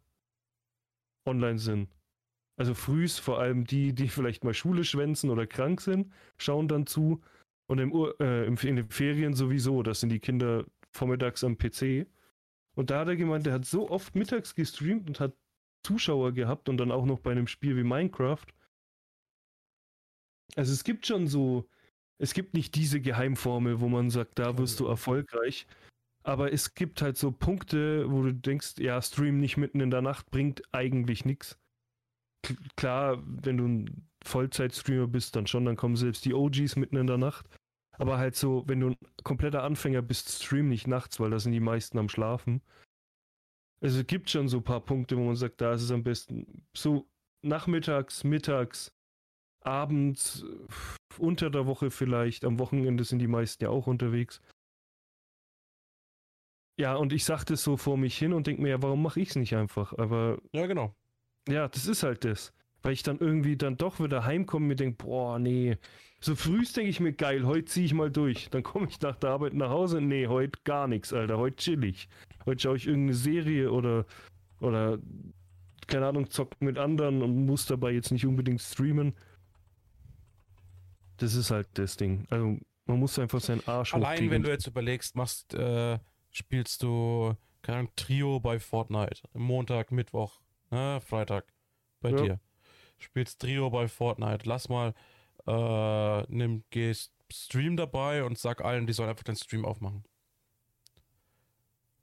online sind. Also frühs vor allem die, die vielleicht mal Schule schwänzen oder krank sind, schauen dann zu. Und im äh, in den Ferien sowieso, das sind die Kinder vormittags am PC. Und da hat er gemeint, der hat so oft mittags gestreamt und hat Zuschauer gehabt und dann auch noch bei einem Spiel wie Minecraft. Also es gibt schon so, es gibt nicht diese Geheimformel, wo man sagt, da wirst du erfolgreich. Aber es gibt halt so Punkte, wo du denkst, ja, Stream nicht mitten in der Nacht bringt eigentlich nichts. Klar, wenn du ein Vollzeit-Streamer bist, dann schon, dann kommen selbst die OGs mitten in der Nacht. Aber halt so, wenn du ein kompletter Anfänger bist, stream nicht nachts, weil da sind die meisten am Schlafen. Also es gibt schon so ein paar Punkte, wo man sagt, da ist es am besten. So nachmittags, mittags, abends, unter der Woche vielleicht, am Wochenende sind die meisten ja auch unterwegs. Ja, und ich sag das so vor mich hin und denke mir, ja, warum mache ich es nicht einfach? Aber. Ja, genau. Ja, das ist halt das. Weil ich dann irgendwie dann doch wieder heimkomme und mir denke, boah, nee. So frühst denke ich mir, geil, heute ziehe ich mal durch. Dann komme ich nach der Arbeit nach Hause, nee, heute gar nichts, Alter, heute chillig. Heute schaue ich irgendeine Serie oder, oder, keine Ahnung, zocken mit anderen und muss dabei jetzt nicht unbedingt streamen. Das ist halt das Ding. Also man muss einfach seinen Arsch Allein hochkriegen. wenn du jetzt überlegst, machst, äh, spielst du keine Ahnung, Trio bei Fortnite. Montag, Mittwoch, ne, Freitag bei Ja. dir. Spielst Trio bei Fortnite. Lass mal, äh, nimm, gehst Stream dabei und sag allen, die sollen einfach den Stream aufmachen.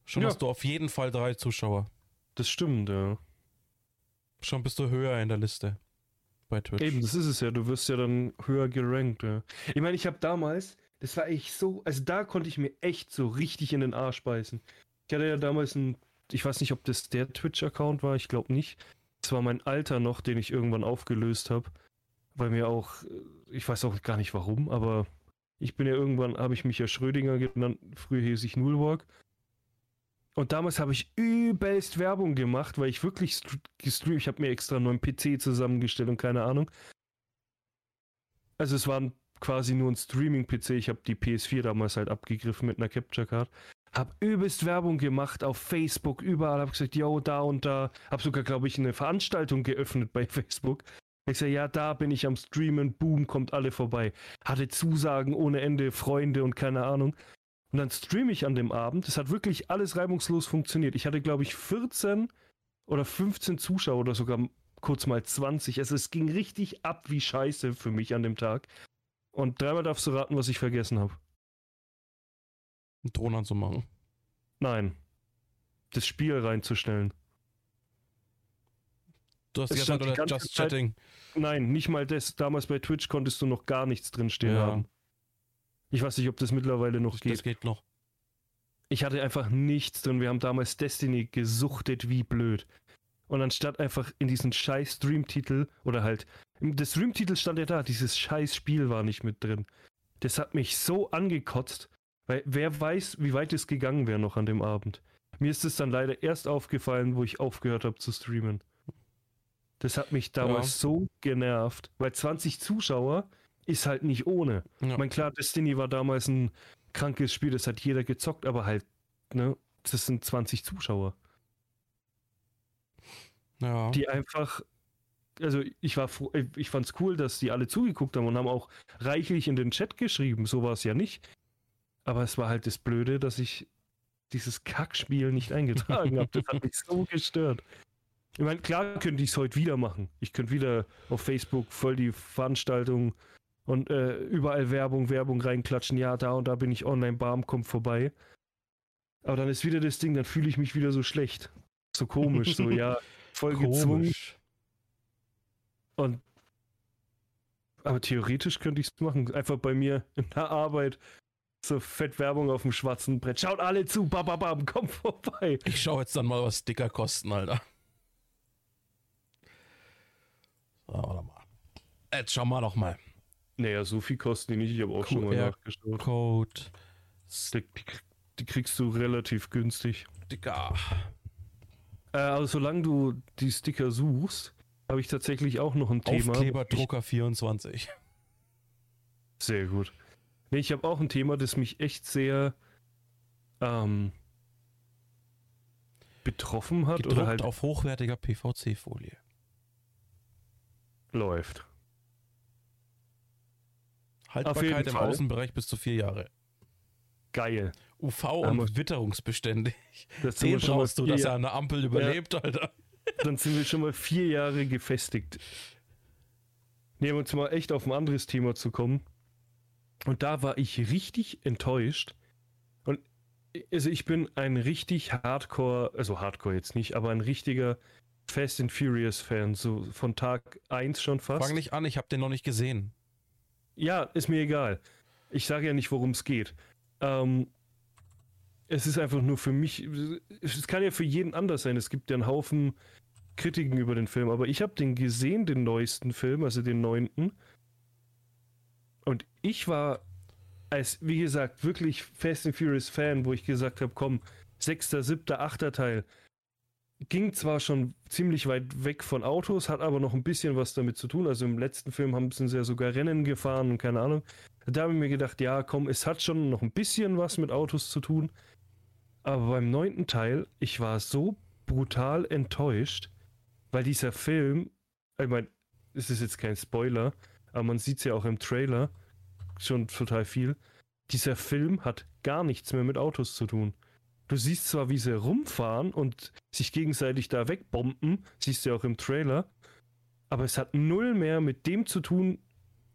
Schon Ja. hast du auf jeden Fall drei Zuschauer. Das stimmt, ja. Schon bist du höher in der Liste bei Twitch. Eben, das ist es ja. Du wirst ja dann höher gerankt, ja. Ich meine, ich habe damals, das war echt so, also da konnte ich mir echt so richtig in den Arsch beißen. Ich hatte ja damals ein, ich weiß nicht, ob das der Twitch-Account war, ich glaube nicht. Das war mein Alter noch, den ich irgendwann aufgelöst habe. Weil mir auch, äh, ich weiß auch gar nicht warum, aber ich bin ja irgendwann, habe ich mich ja Schrödinger genannt, früher hieß ich Nullwalk. Und damals habe ich übelst Werbung gemacht, weil ich wirklich str- gestreamt, ich habe mir extra einen neuen PC zusammengestellt und keine Ahnung. Also es war quasi nur ein Streaming-PC, ich habe die PS4 damals halt abgegriffen mit einer Capture Card. Hab übelst Werbung gemacht auf Facebook, überall, hab gesagt, yo, da und da. Hab sogar, glaube ich, eine Veranstaltung geöffnet bei *laughs* Facebook. Ich sag, ja, da bin ich am Streamen, boom, kommt alle vorbei. Hatte Zusagen ohne Ende, Freunde und keine Ahnung. Und dann streame ich an dem Abend. Es hat wirklich alles reibungslos funktioniert. Ich hatte, glaube ich, 14 oder 15 Zuschauer oder sogar kurz mal 20. Also es ging richtig ab wie Scheiße für mich an dem Tag. Und dreimal darfst du raten, was ich vergessen habe. Einen Ton anzumachen. Nein. Das Spiel reinzustellen. Du hast Es gesagt, oder Just Zeit- Chatting. Nein, nicht mal das. Damals bei Twitch konntest du noch gar nichts drinstehen Ja. haben. Ich weiß nicht, ob das mittlerweile noch Das, geht. das geht noch. Ich hatte einfach nichts drin. Wir haben damals Destiny gesuchtet wie blöd. Und anstatt einfach in diesen scheiß Streamtitel oder halt, im des Streamtitel stand ja da, dieses scheiß Spiel war nicht mit drin. Das hat mich so angekotzt, weil wer weiß, wie weit es gegangen wäre noch an dem Abend. Mir ist es dann leider erst aufgefallen, wo ich aufgehört habe zu streamen. Das hat mich damals Ja. so genervt, weil 20 Zuschauer ist halt nicht ohne. Ja. Ich meine, klar, Destiny war damals ein krankes Spiel, das hat jeder gezockt, aber halt, ne, das sind 20 Zuschauer, ja. die einfach, also ich war froh, ich fand's cool, dass die alle zugeguckt haben und haben auch reichlich in den Chat geschrieben, so war es ja nicht. Aber es war halt das Blöde, dass ich dieses Kackspiel nicht eingetragen habe. Das hat mich so gestört. Ich meine, klar könnte ich es heute wieder machen. Ich könnte wieder auf Facebook voll die Veranstaltung und äh, überall Werbung, Werbung reinklatschen. Ja, da und da bin ich online, bam, kommt vorbei. Aber dann ist wieder das Ding, dann fühle ich mich wieder so schlecht. So komisch, so, ja, voll gezwungen. Komisch. Und aber theoretisch könnte ich es machen. Einfach bei mir in der Arbeit so fett Werbung auf dem schwarzen Brett. Schaut alle zu, bababam, kommt vorbei. Ich schau jetzt dann mal, was Sticker kosten, Alter. So, warte mal. Jetzt schauen wir doch mal. Naja, so viel kosten die nicht. Ich habe auch schon mal nachgeschaut. Code. Die, die, die kriegst du relativ günstig. Sticker. Äh, aber solange du die Sticker suchst, habe ich tatsächlich auch noch ein Thema. Aufkleber Drucker 24. Sehr gut. Nee, ich habe auch ein Thema, das mich echt sehr ähm, betroffen hat Gedruckt oder halt auf hochwertiger PVC-Folie. läuft. Haltbarkeit im Fall. Außenbereich bis zu vier Jahre. Geil. UV Aber- und witterungsbeständig. *laughs* Das Den brauchst du, dass Ja- er an der Ampel überlebt, Alter. *laughs* Dann sind wir schon mal vier Jahre gefestigt. Nehmen wir uns mal echt auf ein anderes Thema zu kommen. Und da war ich richtig enttäuscht. Und also ich bin ein richtig Hardcore, also Hardcore jetzt nicht, aber ein richtiger Fast and Furious Fan, so von Tag 1 schon fast. Fang nicht an, ich habe den noch nicht gesehen. Ja, ist mir egal. Ich sage ja nicht, worum es geht. Ähm, es ist einfach nur für mich, es kann ja für jeden anders sein. Es gibt ja einen Haufen Kritiken über den Film, aber ich habe den gesehen, den neuesten Film, also den neunten. Und ich war als, wie gesagt, wirklich Fast and Furious Fan, wo ich gesagt habe, komm, sechster, siebter, achter Teil. Ging zwar schon ziemlich weit weg von Autos, hat aber noch ein bisschen was damit zu tun. Also im letzten Film haben sie ja sogar Rennen gefahren und keine Ahnung. Da habe ich mir gedacht, ja, komm, es hat schon noch ein bisschen was mit Autos zu tun. Aber beim neunten Teil, ich war so brutal enttäuscht, weil dieser Film, ich meine, es ist jetzt kein Spoiler, aber man sieht es ja auch im Trailer, schon total viel. Dieser Film hat gar nichts mehr mit Autos zu tun. Du siehst zwar, wie sie rumfahren und sich gegenseitig da wegbomben, siehst du ja auch im Trailer, aber es hat null mehr mit dem zu tun,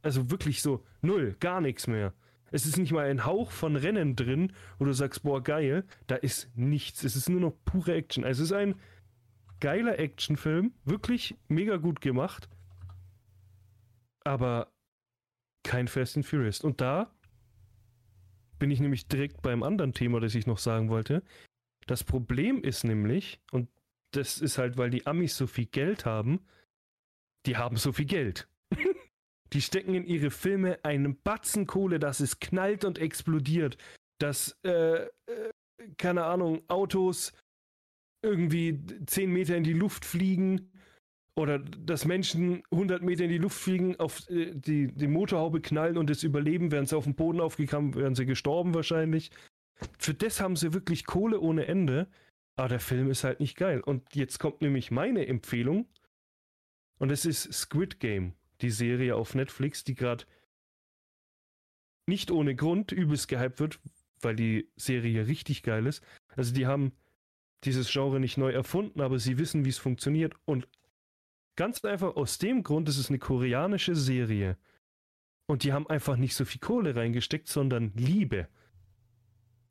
also wirklich so null, gar nichts mehr. Es ist nicht mal ein Hauch von Rennen drin, wo du sagst, boah, geil, da ist nichts. Es ist nur noch pure Action. Also es ist ein geiler Actionfilm, wirklich mega gut gemacht, aber kein Fast and Furious. Und da bin ich nämlich direkt beim anderen Thema, das ich noch sagen wollte. Das Problem ist nämlich, und das ist halt, weil die Amis so viel Geld haben, die haben so viel Geld. *laughs* die stecken in ihre Filme einen Batzen Kohle, dass es knallt und explodiert. Dass, äh, äh, keine Ahnung, Autos irgendwie 10 Meter in die Luft fliegen oder dass Menschen 100 Meter in die Luft fliegen, auf äh, die, die Motorhaube knallen und es überleben, wären sie auf den Boden aufgekommen, wären sie gestorben wahrscheinlich. Für das haben sie wirklich Kohle ohne Ende. Aber der Film ist halt nicht geil. Und jetzt kommt nämlich meine Empfehlung. Und es ist Squid Game, die Serie auf Netflix, die gerade nicht ohne Grund übelst gehypt wird, weil die Serie richtig geil ist. Also die haben dieses Genre nicht neu erfunden, aber sie wissen, wie es funktioniert. Und Ganz einfach aus dem Grund, es ist eine koreanische Serie. Und die haben einfach nicht so viel Kohle reingesteckt, sondern Liebe.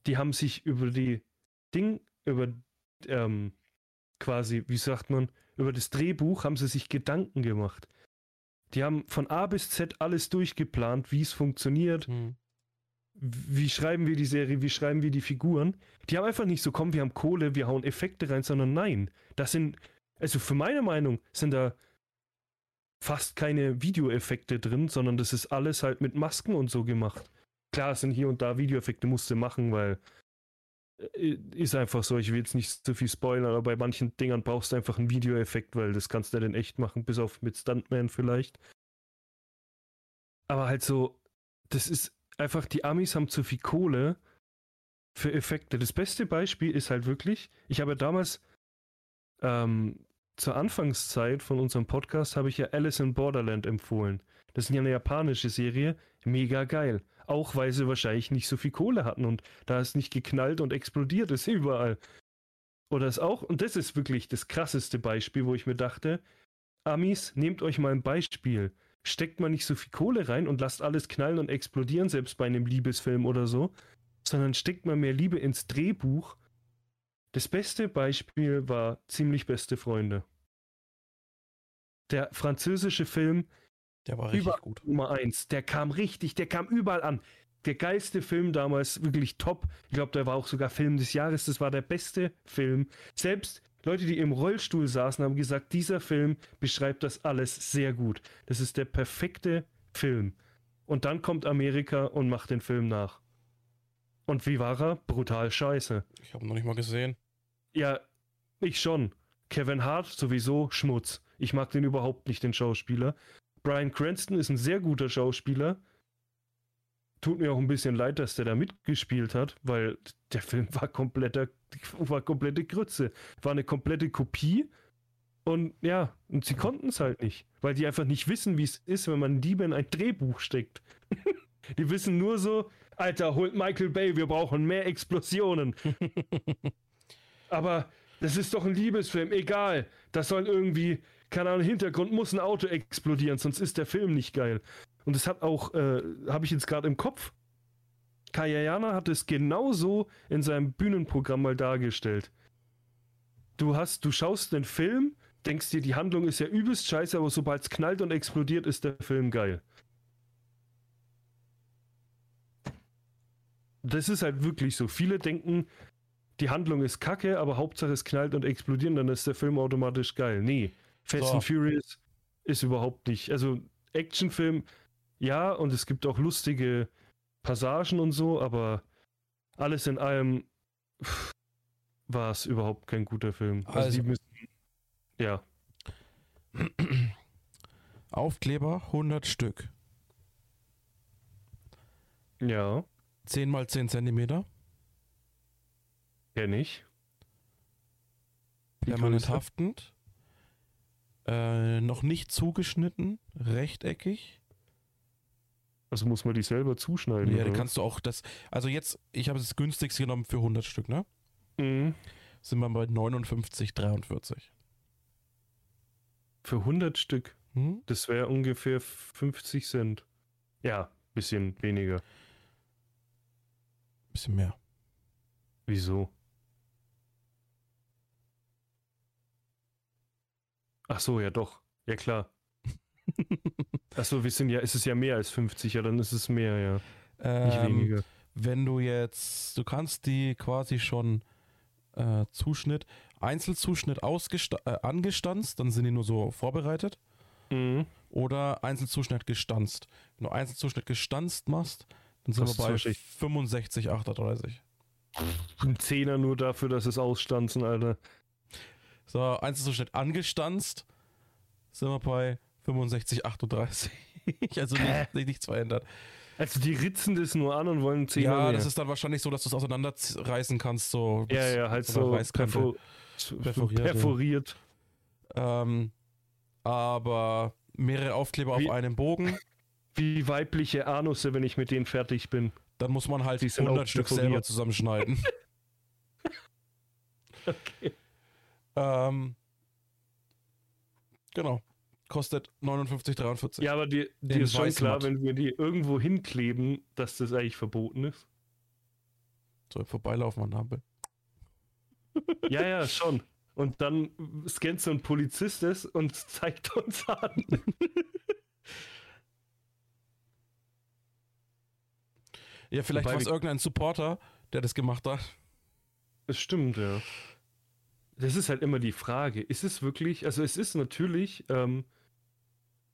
Die haben sich über die Ding, über ähm, quasi, wie sagt man, über das Drehbuch haben sie sich Gedanken gemacht. Die haben von A bis Z alles durchgeplant, wie es funktioniert. Hm. Wie schreiben wir die Serie, wie schreiben wir die Figuren? Die haben einfach nicht so, komm, wir haben Kohle, wir hauen Effekte rein, sondern nein, das sind also für meine Meinung sind da fast keine Videoeffekte drin, sondern das ist alles halt mit Masken und so gemacht. Klar, sind hier und da Videoeffekte musste machen, weil äh, ist einfach so, ich will jetzt nicht zu viel spoilern, aber bei manchen Dingern brauchst du einfach einen Videoeffekt, weil das kannst du ja dann echt machen, bis auf mit Stuntman vielleicht. Aber halt so, das ist einfach, die Amis haben zu viel Kohle für Effekte. Das beste Beispiel ist halt wirklich, ich habe damals ähm, zur Anfangszeit von unserem Podcast habe ich ja Alice in Borderland empfohlen. Das ist ja eine japanische Serie, mega geil. Auch weil sie wahrscheinlich nicht so viel Kohle hatten und da ist nicht geknallt und explodiert ist überall. Oder ist auch, und das ist wirklich das krasseste Beispiel, wo ich mir dachte, Amis, nehmt euch mal ein Beispiel. Steckt mal nicht so viel Kohle rein und lasst alles knallen und explodieren, selbst bei einem Liebesfilm oder so, sondern steckt mal mehr Liebe ins Drehbuch. Das beste Beispiel war ziemlich beste Freunde der französische Film der war richtig gut. Nummer eins. Der kam richtig, der kam überall an. Der geilste Film damals, wirklich top. Ich glaube, der war auch sogar Film des Jahres. Das war der beste Film. Selbst Leute, die im Rollstuhl saßen, haben gesagt, dieser Film beschreibt das alles sehr gut. Das ist der perfekte Film. Und dann kommt Amerika und macht den Film nach. Und wie war er? Brutal scheiße. Ich habe noch nicht mal gesehen. Ja, ich schon. Kevin Hart sowieso Schmutz. Ich mag den überhaupt nicht, den Schauspieler. Brian Cranston ist ein sehr guter Schauspieler. Tut mir auch ein bisschen leid, dass der da mitgespielt hat, weil der Film war kompletter, war komplette Grütze. War eine komplette Kopie. Und ja, und sie konnten es halt nicht, weil die einfach nicht wissen, wie es ist, wenn man Diebe in ein Drehbuch steckt. *laughs* die wissen nur so, Alter, holt Michael Bay, wir brauchen mehr Explosionen. *laughs* Aber das ist doch ein Liebesfilm, egal. Das soll irgendwie, keine Ahnung, Hintergrund muss ein Auto explodieren, sonst ist der Film nicht geil. Und das hat auch, äh, habe ich jetzt gerade im Kopf. Kayayana hat es genauso in seinem Bühnenprogramm mal dargestellt. Du hast, du schaust den Film, denkst dir, die Handlung ist ja übelst scheiße, aber sobald es knallt und explodiert, ist der Film geil. Das ist halt wirklich so. Viele denken, die Handlung ist kacke, aber Hauptsache es knallt und explodiert, dann ist der Film automatisch geil. Nee, Fast so. and Furious ist überhaupt nicht. Also Actionfilm, ja, und es gibt auch lustige Passagen und so, aber alles in allem war es überhaupt kein guter Film. Also, also müssen, ja. Aufkleber 100 Stück. Ja. 10 mal 10 Zentimeter. Kenn ich. Permanent haftend. Äh, noch nicht zugeschnitten, rechteckig. Also muss man die selber zuschneiden. Ja, oder? kannst du auch das. Also jetzt, ich habe das günstigste genommen für 100 Stück, ne? Mhm. Sind wir bei 59,43. Für 100 Stück. Hm? Das wäre ungefähr 50 Cent. Ja, bisschen weniger. Bisschen mehr. Wieso? Ach so, ja doch. Ja klar. *laughs* Ach so, wir sind ja, es ist ja mehr als 50, ja, dann ist es mehr, ja. Nicht Ähm, weniger. wenn du jetzt, du kannst die quasi schon äh, Zuschnitt, Einzelzuschnitt äh, angestanzt, dann sind die nur so vorbereitet. Mhm. Oder Einzelzuschnitt gestanzt. Wenn du Einzelzuschnitt gestanzt machst, dann sind Kostet wir bei wahrscheinlich- 65,38. Ein Zehner nur dafür, dass es ausstanzen, Alter. So, Einzelzuschnitt angestanzt, sind wir bei 65,38. *laughs* also Hä? nicht, nicht, nichts verändert. Also die ritzen das nur an und wollen einen Zehner Ja, mehr. das ist dann wahrscheinlich so, dass du es auseinanderreißen kannst. So ja, ja, halt so eine so Reißkante. perfo so Perforiert, ja. perforiert. Ähm, aber mehrere Aufkleber Wie- auf einem Bogen, *laughs* Wie weibliche Anusse, wenn ich mit denen fertig bin. dann muss man halt Die sind 100 auch Stück selber zusammenschneiden. *laughs* Okay. Ähm, genau. Kostet 59,43. Ja, aber dir, dir ist schon klar, Weißmatt. wenn wir die irgendwo hinkleben, dass das eigentlich verboten ist. So, Vorbeilaufen an Ampel. Ja, ja, schon. Und dann scannt so ein Polizist es und *laughs* zeigt uns an. Ja, vielleicht war es irgendein Supporter, der das gemacht hat. Das stimmt, ja. Das ist halt immer die Frage. Ist es wirklich, also es ist natürlich, ähm,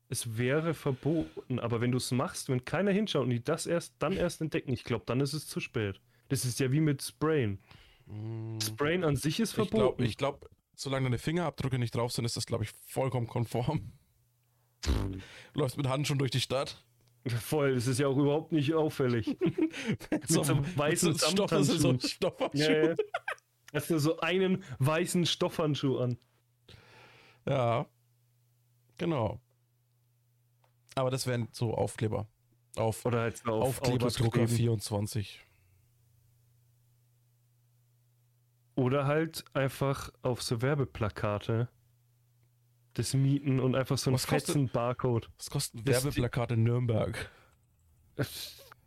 es wäre verboten, aber wenn du es machst, wenn keiner hinschaut und die das erst, dann erst entdecken, ich glaube, dann ist es zu spät. Das ist ja wie mit Sprayen. Sprayen an sich ist Ich glaube, verboten. ich glaub, solange deine Fingerabdrücke nicht drauf sind, ist das, glaube ich, vollkommen konform. *laughs* Läufst mit Handschuhen durch die Stadt. Voll, das ist ja auch überhaupt nicht auffällig. *laughs* Mit so einem weißen Stoff, so ein. Stoffhandschuh. ja, ja. Hast du so einen weißen Stoffhandschuh an. Ja. Genau. Aber das wären so Aufkleber. Auf Oder halt so auf Aufkleberdrucker kleben. 24. Oder halt einfach auf so Werbeplakate das mieten und einfach so einen Was kostet- Barcode. Was kosten Werbeplakate in Nürnberg?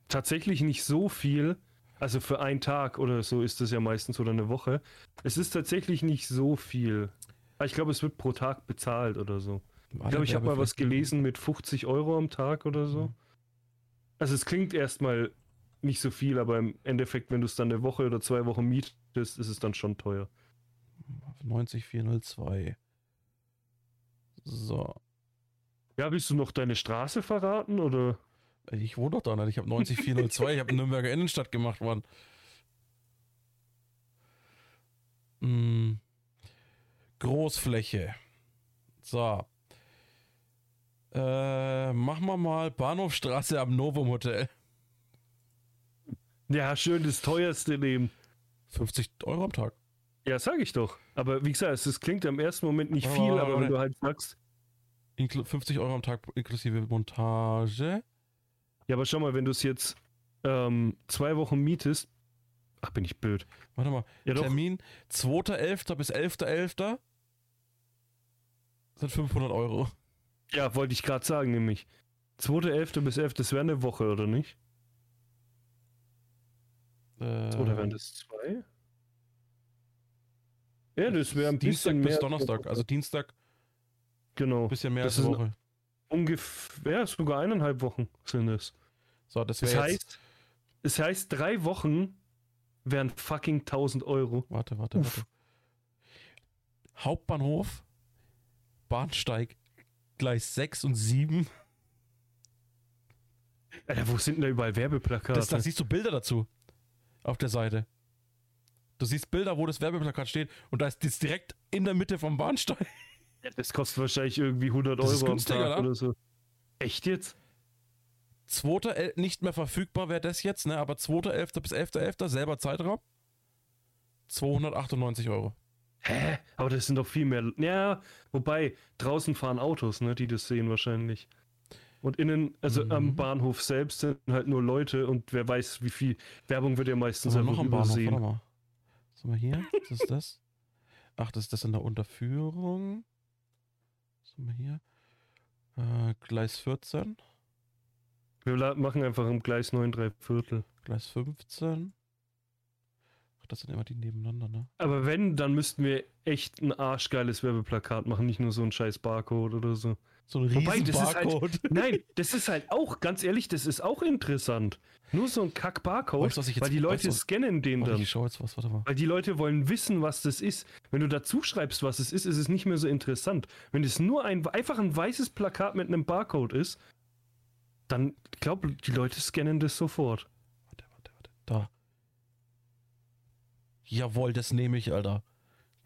Tatsächlich nicht so viel. Also für einen Tag oder so ist das ja meistens oder eine Woche. Es ist tatsächlich nicht so viel. Aber Ich glaube, es wird pro Tag bezahlt oder so. Ich glaube, ich habe mal was gelesen mit 50 Euro am Tag oder so. Mhm. Also es klingt erstmal nicht so viel, aber im Endeffekt, wenn du es dann eine Woche oder zwei Wochen mietest, ist es dann schon teuer. 90402. So. Ja, willst du noch deine Straße verraten oder? Ich wohne doch da nicht. Ich habe 90402. ich habe Nürnberger Innenstadt gemacht, Mann. Mm. Großfläche. So. Äh, machen wir mal Bahnhofstraße am Novum Hotel. Ja, schön das teuerste nehmen. 50 Euro am Tag. Ja, sag ich doch. Aber wie gesagt, es klingt im ersten Moment nicht viel, Aber- aber wenn du halt sagst, Inklu 50 Euro am Tag inklusive Montage. Ja, aber schau mal, wenn du es jetzt ähm, zwei Wochen mietest, ach, bin ich blöd. Warte mal. Ja. Termin 2.11. bis 11.11. sind 500 Euro. Ja, wollte ich gerade sagen, nämlich. 2.11. bis 11. Das wäre eine Woche, oder nicht? Äh, Oder wären das zwei? Ja, das wäre ein Dienstag bisschen bis. Donnerstag. Also Dienstag Genau. ein bisschen mehr Das als eine Woche. Ungefähr, sogar eineinhalb Wochen sind es. So, das Das heißt, das heißt, drei Wochen wären fucking 1000 Euro. Warte, warte, Uff. warte. Hauptbahnhof, Bahnsteig, Gleis 6 und 7. Alter, wo sind denn da überall Werbeplakate? Das, da siehst du Bilder dazu. Auf der Seite. Du siehst Bilder, wo das Werbeplakat steht und da ist das direkt in der Mitte vom Bahnsteig. Ja, das kostet wahrscheinlich irgendwie 100 Das Euro am Tag oder so. Echt jetzt? 2.11. nicht mehr verfügbar wäre das jetzt, ne? aber 2.11. bis 11.11. selber Zeitraum. 298 Euro. Hä? Aber das sind doch viel mehr. Ja, wobei, draußen fahren Autos, ne, die das sehen wahrscheinlich. Und innen, also Mhm. am Bahnhof selbst sind halt nur Leute und wer weiß, wie viel Werbung wird ja meistens einfach noch am Bahnhof? übersehen. Warte mal. Sind wir hier? Was ist das? Ach, das ist das in der Unterführung. Was sind wir hier? Äh, Gleis 14, Wir machen einfach im Gleis 9 3 Viertel. Gleis 15. Ach, das sind immer die nebeneinander, ne? Aber wenn, dann müssten wir echt ein arschgeiles Werbeplakat machen, nicht nur so ein scheiß Barcode oder so. So ein Wobei, riesen das ist halt- Barcode. *laughs* Nein, das ist halt auch, ganz ehrlich, das ist auch interessant. Nur so ein Kack-Barcode, Weißt du, was ich jetzt- weil die weißt Leute du- scannen den Warte, dann. ich schau jetzt was, warte mal. Weil die Leute wollen wissen, was das ist. Wenn du dazu schreibst, was es ist, ist es nicht mehr so interessant. Wenn es nur ein einfach ein weißes Plakat mit einem Barcode ist, dann glaube die Leute scannen das sofort. Warte, warte, warte. Da. Jawohl, das nehme ich, Alter.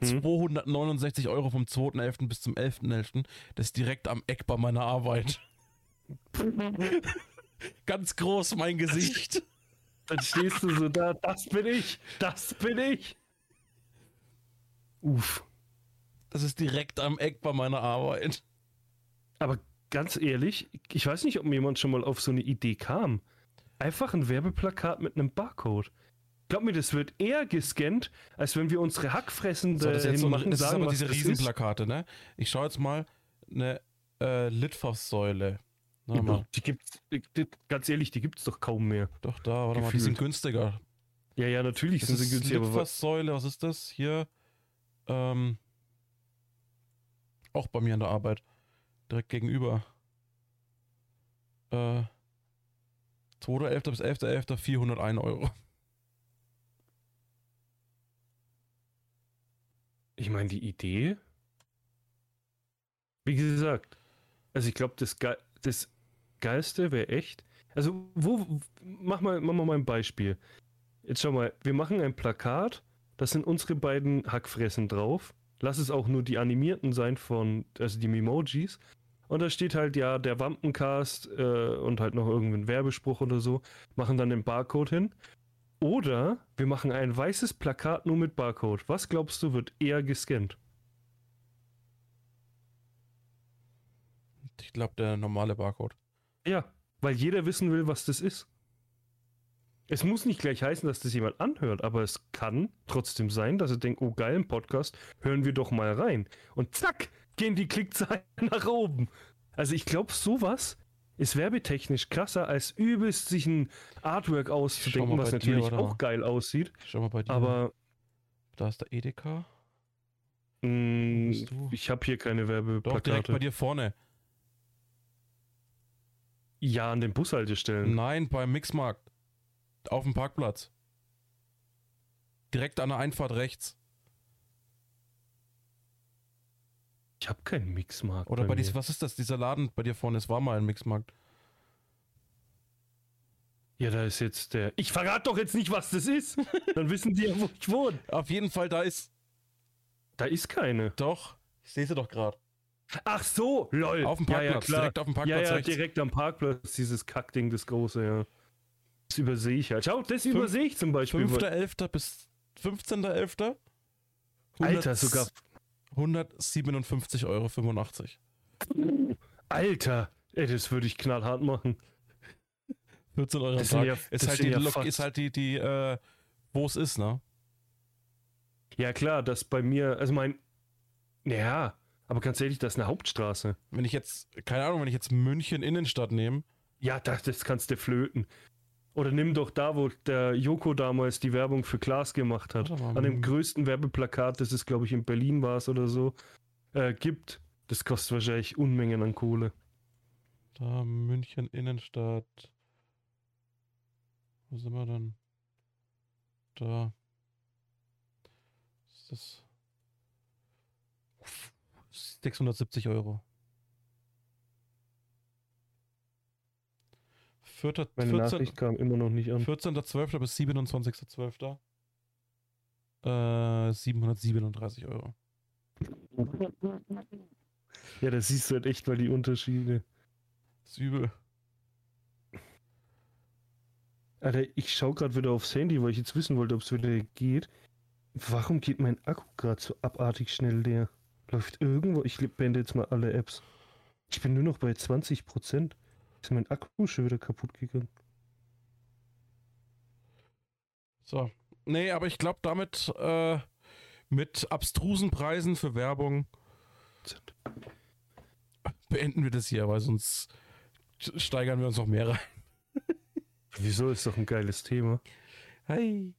Hm? 269 Euro vom 2.11. bis zum 11.11. Das ist direkt am Eck bei meiner Arbeit. *laughs* Ganz groß mein Gesicht. Dann stehst du so da, das bin ich, das bin ich. Uff. Das ist direkt am Eck bei meiner Arbeit. Aber ganz ehrlich, ich weiß nicht, ob mir jemand schon mal auf so eine Idee kam. Einfach ein Werbeplakat mit einem Barcode. Glaub mir, das wird eher gescannt, als wenn wir unsere Hackfressen So, das ist jetzt so, machen, das ist sagen, aber was diese ist. Riesenplakate, ne? Ich schaue jetzt mal eine äh, Litfaßsäule. Na, mal. Die gibt's, die, die, ganz ehrlich, die gibt's doch kaum mehr. Doch, da, warte mal, die Gefühlt. sind günstiger. Ja, ja, natürlich Das sind sie ist günstig, aber wa- Litfaßsäule, was ist das? Hier. Ähm, auch bei mir in der Arbeit. Direkt gegenüber. Äh, 2.11. bis 11.11. 401 Euro. ich meine, die Idee. Wie gesagt, also ich glaube, das, Ge das Geilste wäre echt. Also, wo, mach mal, mach mal ein Beispiel. Jetzt schau mal, wir machen ein Plakat, da sind unsere beiden Hackfressen drauf. Lass es auch nur die animierten sein von, also die Memojis. Und da steht halt ja der Wampencast äh, und halt noch irgendein Werbespruch oder so. Machen dann den Barcode hin. Oder wir machen ein weißes Plakat nur mit Barcode. Was glaubst du, wird eher gescannt? Ich glaube, der normale Barcode. Ja, weil jeder wissen will, was das ist. Es muss nicht gleich heißen, dass das jemand anhört, aber es kann trotzdem sein, dass er denkt, oh geil, im Podcast, hören wir doch mal rein. Und zack, gehen die Klickzahlen *laughs* nach oben. Also ich glaube, sowas ist werbetechnisch krasser, als übelst sich ein Artwork auszudenken, was dir, natürlich warte auch geil aussieht. Schau mal bei dir. Aber da ist der Edeka. mh, du? ich habe hier keine Doch, direkt Werbeplakate. bei dir vorne. Ja, an den Bushaltestellen. Nein, beim Mixmarkt. Auf dem Parkplatz. Direkt an der Einfahrt rechts. Ich habe keinen Mixmarkt. Oder bei mir. diesem, was ist das? Dieser Laden bei dir vorne, es war mal ein Mixmarkt. Ja, da ist jetzt der. Ich verrate doch jetzt nicht, was das ist. *laughs* Dann wissen die ja, wo ich wohne. Auf jeden Fall, da ist. Da ist keine. Doch. Ich sehe sie doch gerade. Ach so, lol. Auf dem Ja, ja, Parkplatz. klar. direkt auf dem Ja, Parkplatz ja, rechts. direkt am Parkplatz, dieses Kackding, das große, ja. Das übersehe ich halt. Schau, das Fünf- übersehe ich zum Beispiel. 5.11. bis 15.11. Alter, sogar. 157,85 Euro. Alter, ey, das würde ich knallhart machen. 14 Euro am Tag. ja- ist, halt ja fast- ist halt die, die äh, wo es ist, ne? Ja, klar, das bei mir, also mein. Ja, aber ganz ehrlich, das ist eine Hauptstraße. Wenn ich jetzt, keine Ahnung, wenn ich jetzt München Innenstadt nehme, Ja, das, das kannst du flöten. Oder nimm doch da, wo der Joko damals die Werbung für Glas gemacht hat. An dem größten Werbeplakat, das es, glaube ich, in Berlin war es oder so, äh, gibt. Das kostet wahrscheinlich Unmengen an Kohle. da München Innenstadt. Wo sind wir denn? Da. Was ist das? 670 Euro. Vierter, Meine 14, Nachricht kam immer noch nicht an. 14.12. bis 27.12. Äh, 737 Euro. Ja, da siehst du halt echt mal die Unterschiede. Das ist übel. Alter, ich schaue gerade wieder aufs Handy, weil ich jetzt wissen wollte, ob es wieder geht. Warum geht mein Akku gerade so abartig schnell leer? Läuft irgendwo? Ich beende jetzt mal alle Apps. Ich bin nur noch bei 20%. Ist mein Akku schon wieder kaputt gegangen? So. Nee, aber ich glaube, damit äh, mit abstrusen Preisen für Werbung beenden wir das hier, weil sonst steigern wir uns noch mehr rein. *laughs* Wieso ist doch ein geiles Thema? Hey.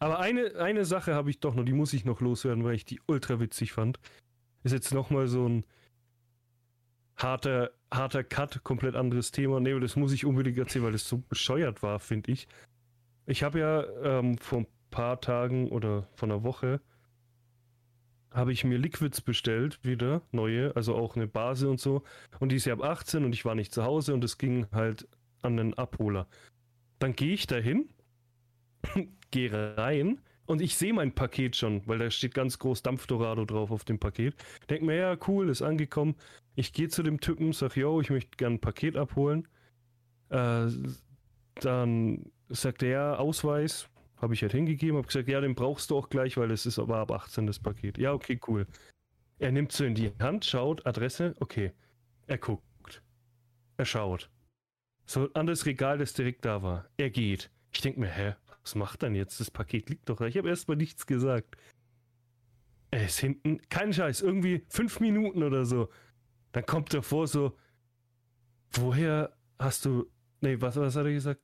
Aber eine, eine Sache habe ich doch noch, die muss ich noch loswerden, weil ich die ultra witzig fand. Ist jetzt nochmal so ein harter, harter Cut, komplett anderes Thema. Nee, das muss ich unbedingt erzählen, weil das so bescheuert war, finde ich. Ich habe ja ähm, vor ein paar Tagen oder vor einer Woche habe ich mir Liquids bestellt, wieder neue, also auch eine Base und so. Und die ist ja ab 18 und ich war nicht zu Hause und es ging halt an den Abholer. Dann gehe ich dahin, *clears throat* gehe rein und ich sehe mein Paket schon, weil da steht ganz groß Dampfdorado drauf auf dem Paket. Denk mir, ja, cool, ist angekommen. Ich gehe zu dem Typen, sag, yo, ich möchte gerne ein Paket abholen. Äh, dann sagt er, Ausweis, habe ich halt hingegeben, habe gesagt, ja, den brauchst du auch gleich, weil es ist aber ab 18 das Paket. Ja, okay, cool. Er nimmt so in die Hand, schaut, Adresse, okay. Er guckt. Er schaut. So an das Regal, das direkt da war. Er geht. Ich denke mir, hä, was macht dann jetzt? Das Paket liegt doch da. Ich habe erstmal nichts gesagt. Er ist hinten, kein Scheiß, irgendwie fünf Minuten oder so. Dann kommt er vor so, woher hast du, nee, was, was hat er gesagt?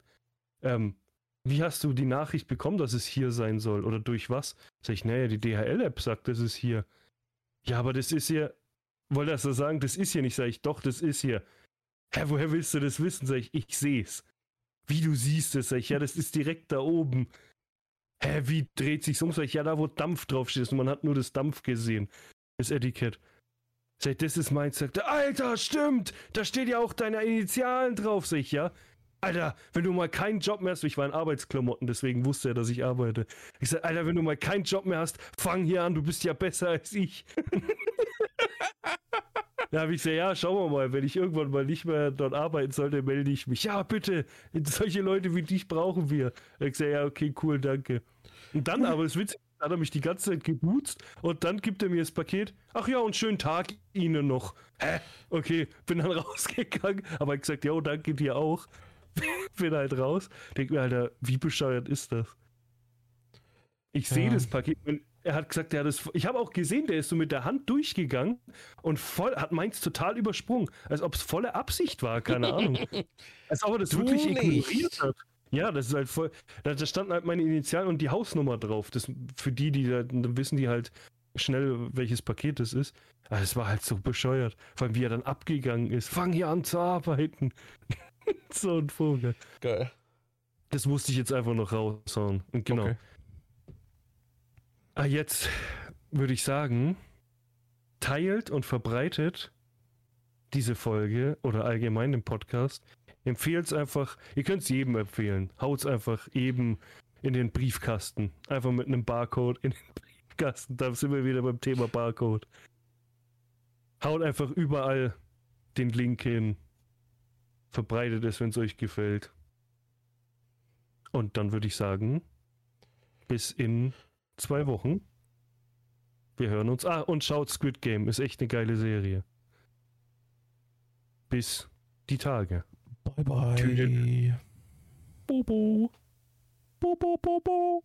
Ähm, wie hast du die Nachricht bekommen, dass es hier sein soll? Oder durch was? Sag ich, naja, die DHL-App sagt, das ist hier. Ja, aber das ist hier, wollte er so sagen, das ist hier nicht, sag ich, doch, das ist hier. Hä, woher willst du das wissen? Sag ich, ich seh's. Wie du siehst es, sag ich, ja, das ist direkt da oben. Hä, wie dreht sich's um? Sag ich, ja, da wo Dampf draufsteht und man hat nur das Dampf gesehen. Das Etikett. Ich, das ist meins. Sagt er, Alter, stimmt, da steht ja auch deine Initialen drauf, ich, ja. Alter, wenn du mal keinen Job mehr hast, ich war in Arbeitsklamotten, deswegen wusste er, dass ich arbeite. Ich sag, Alter, wenn du mal keinen Job mehr hast, fang hier an, du bist ja besser als ich. *laughs* Da habe ich gesagt, ja, schauen wir mal, wenn ich irgendwann mal nicht mehr dort arbeiten sollte, melde ich mich. Ja, bitte, solche Leute wie dich brauchen wir. Ich gesagt, ja, okay, cool, danke. Und dann aber, das Witzige, hat er mich die ganze Zeit gebuzt und dann gibt er mir das Paket. Ach ja, und schönen Tag Ihnen noch. Hä? Okay, bin dann *laughs* rausgegangen, aber ich gesagt, ja, danke dir auch. *laughs* bin halt raus. Denk mir, Alter, wie bescheuert ist das? Ich sehe ja. das Paket. Er hat gesagt, er das. Ich habe auch gesehen, der ist so mit der Hand durchgegangen und voll hat meins total übersprungen, als ob es volle Absicht war, keine Ahnung. *laughs* als ob er das du wirklich nicht. ignoriert hat. Ja, das ist halt voll. Da, da standen halt meine Initialen und die Hausnummer drauf. Das, für die, die da, dann wissen die halt schnell, welches Paket das ist. Aber es war halt so bescheuert. Vor allem, wie er dann abgegangen ist. Fang hier an zu arbeiten. *laughs* so ein Vogel. Geil. Das musste ich jetzt einfach noch raushauen. Und genau. Okay. Ah, jetzt würde ich sagen, teilt und verbreitet diese Folge oder allgemein den Podcast. Empfehlt es einfach, ihr könnt es jedem empfehlen. Haut es einfach eben in den Briefkasten. Einfach mit einem Barcode in den *laughs* Briefkasten. Da sind wir wieder beim Thema Barcode. Haut einfach überall den Link hin. Verbreitet es, wenn es euch gefällt. Und dann würde ich sagen, bis in zwei Wochen. Wir hören uns. Ah, und schaut Squid Game. Ist echt eine geile Serie. Bis die Tage. Bye bye. Boo boo. Boo boo boo boo.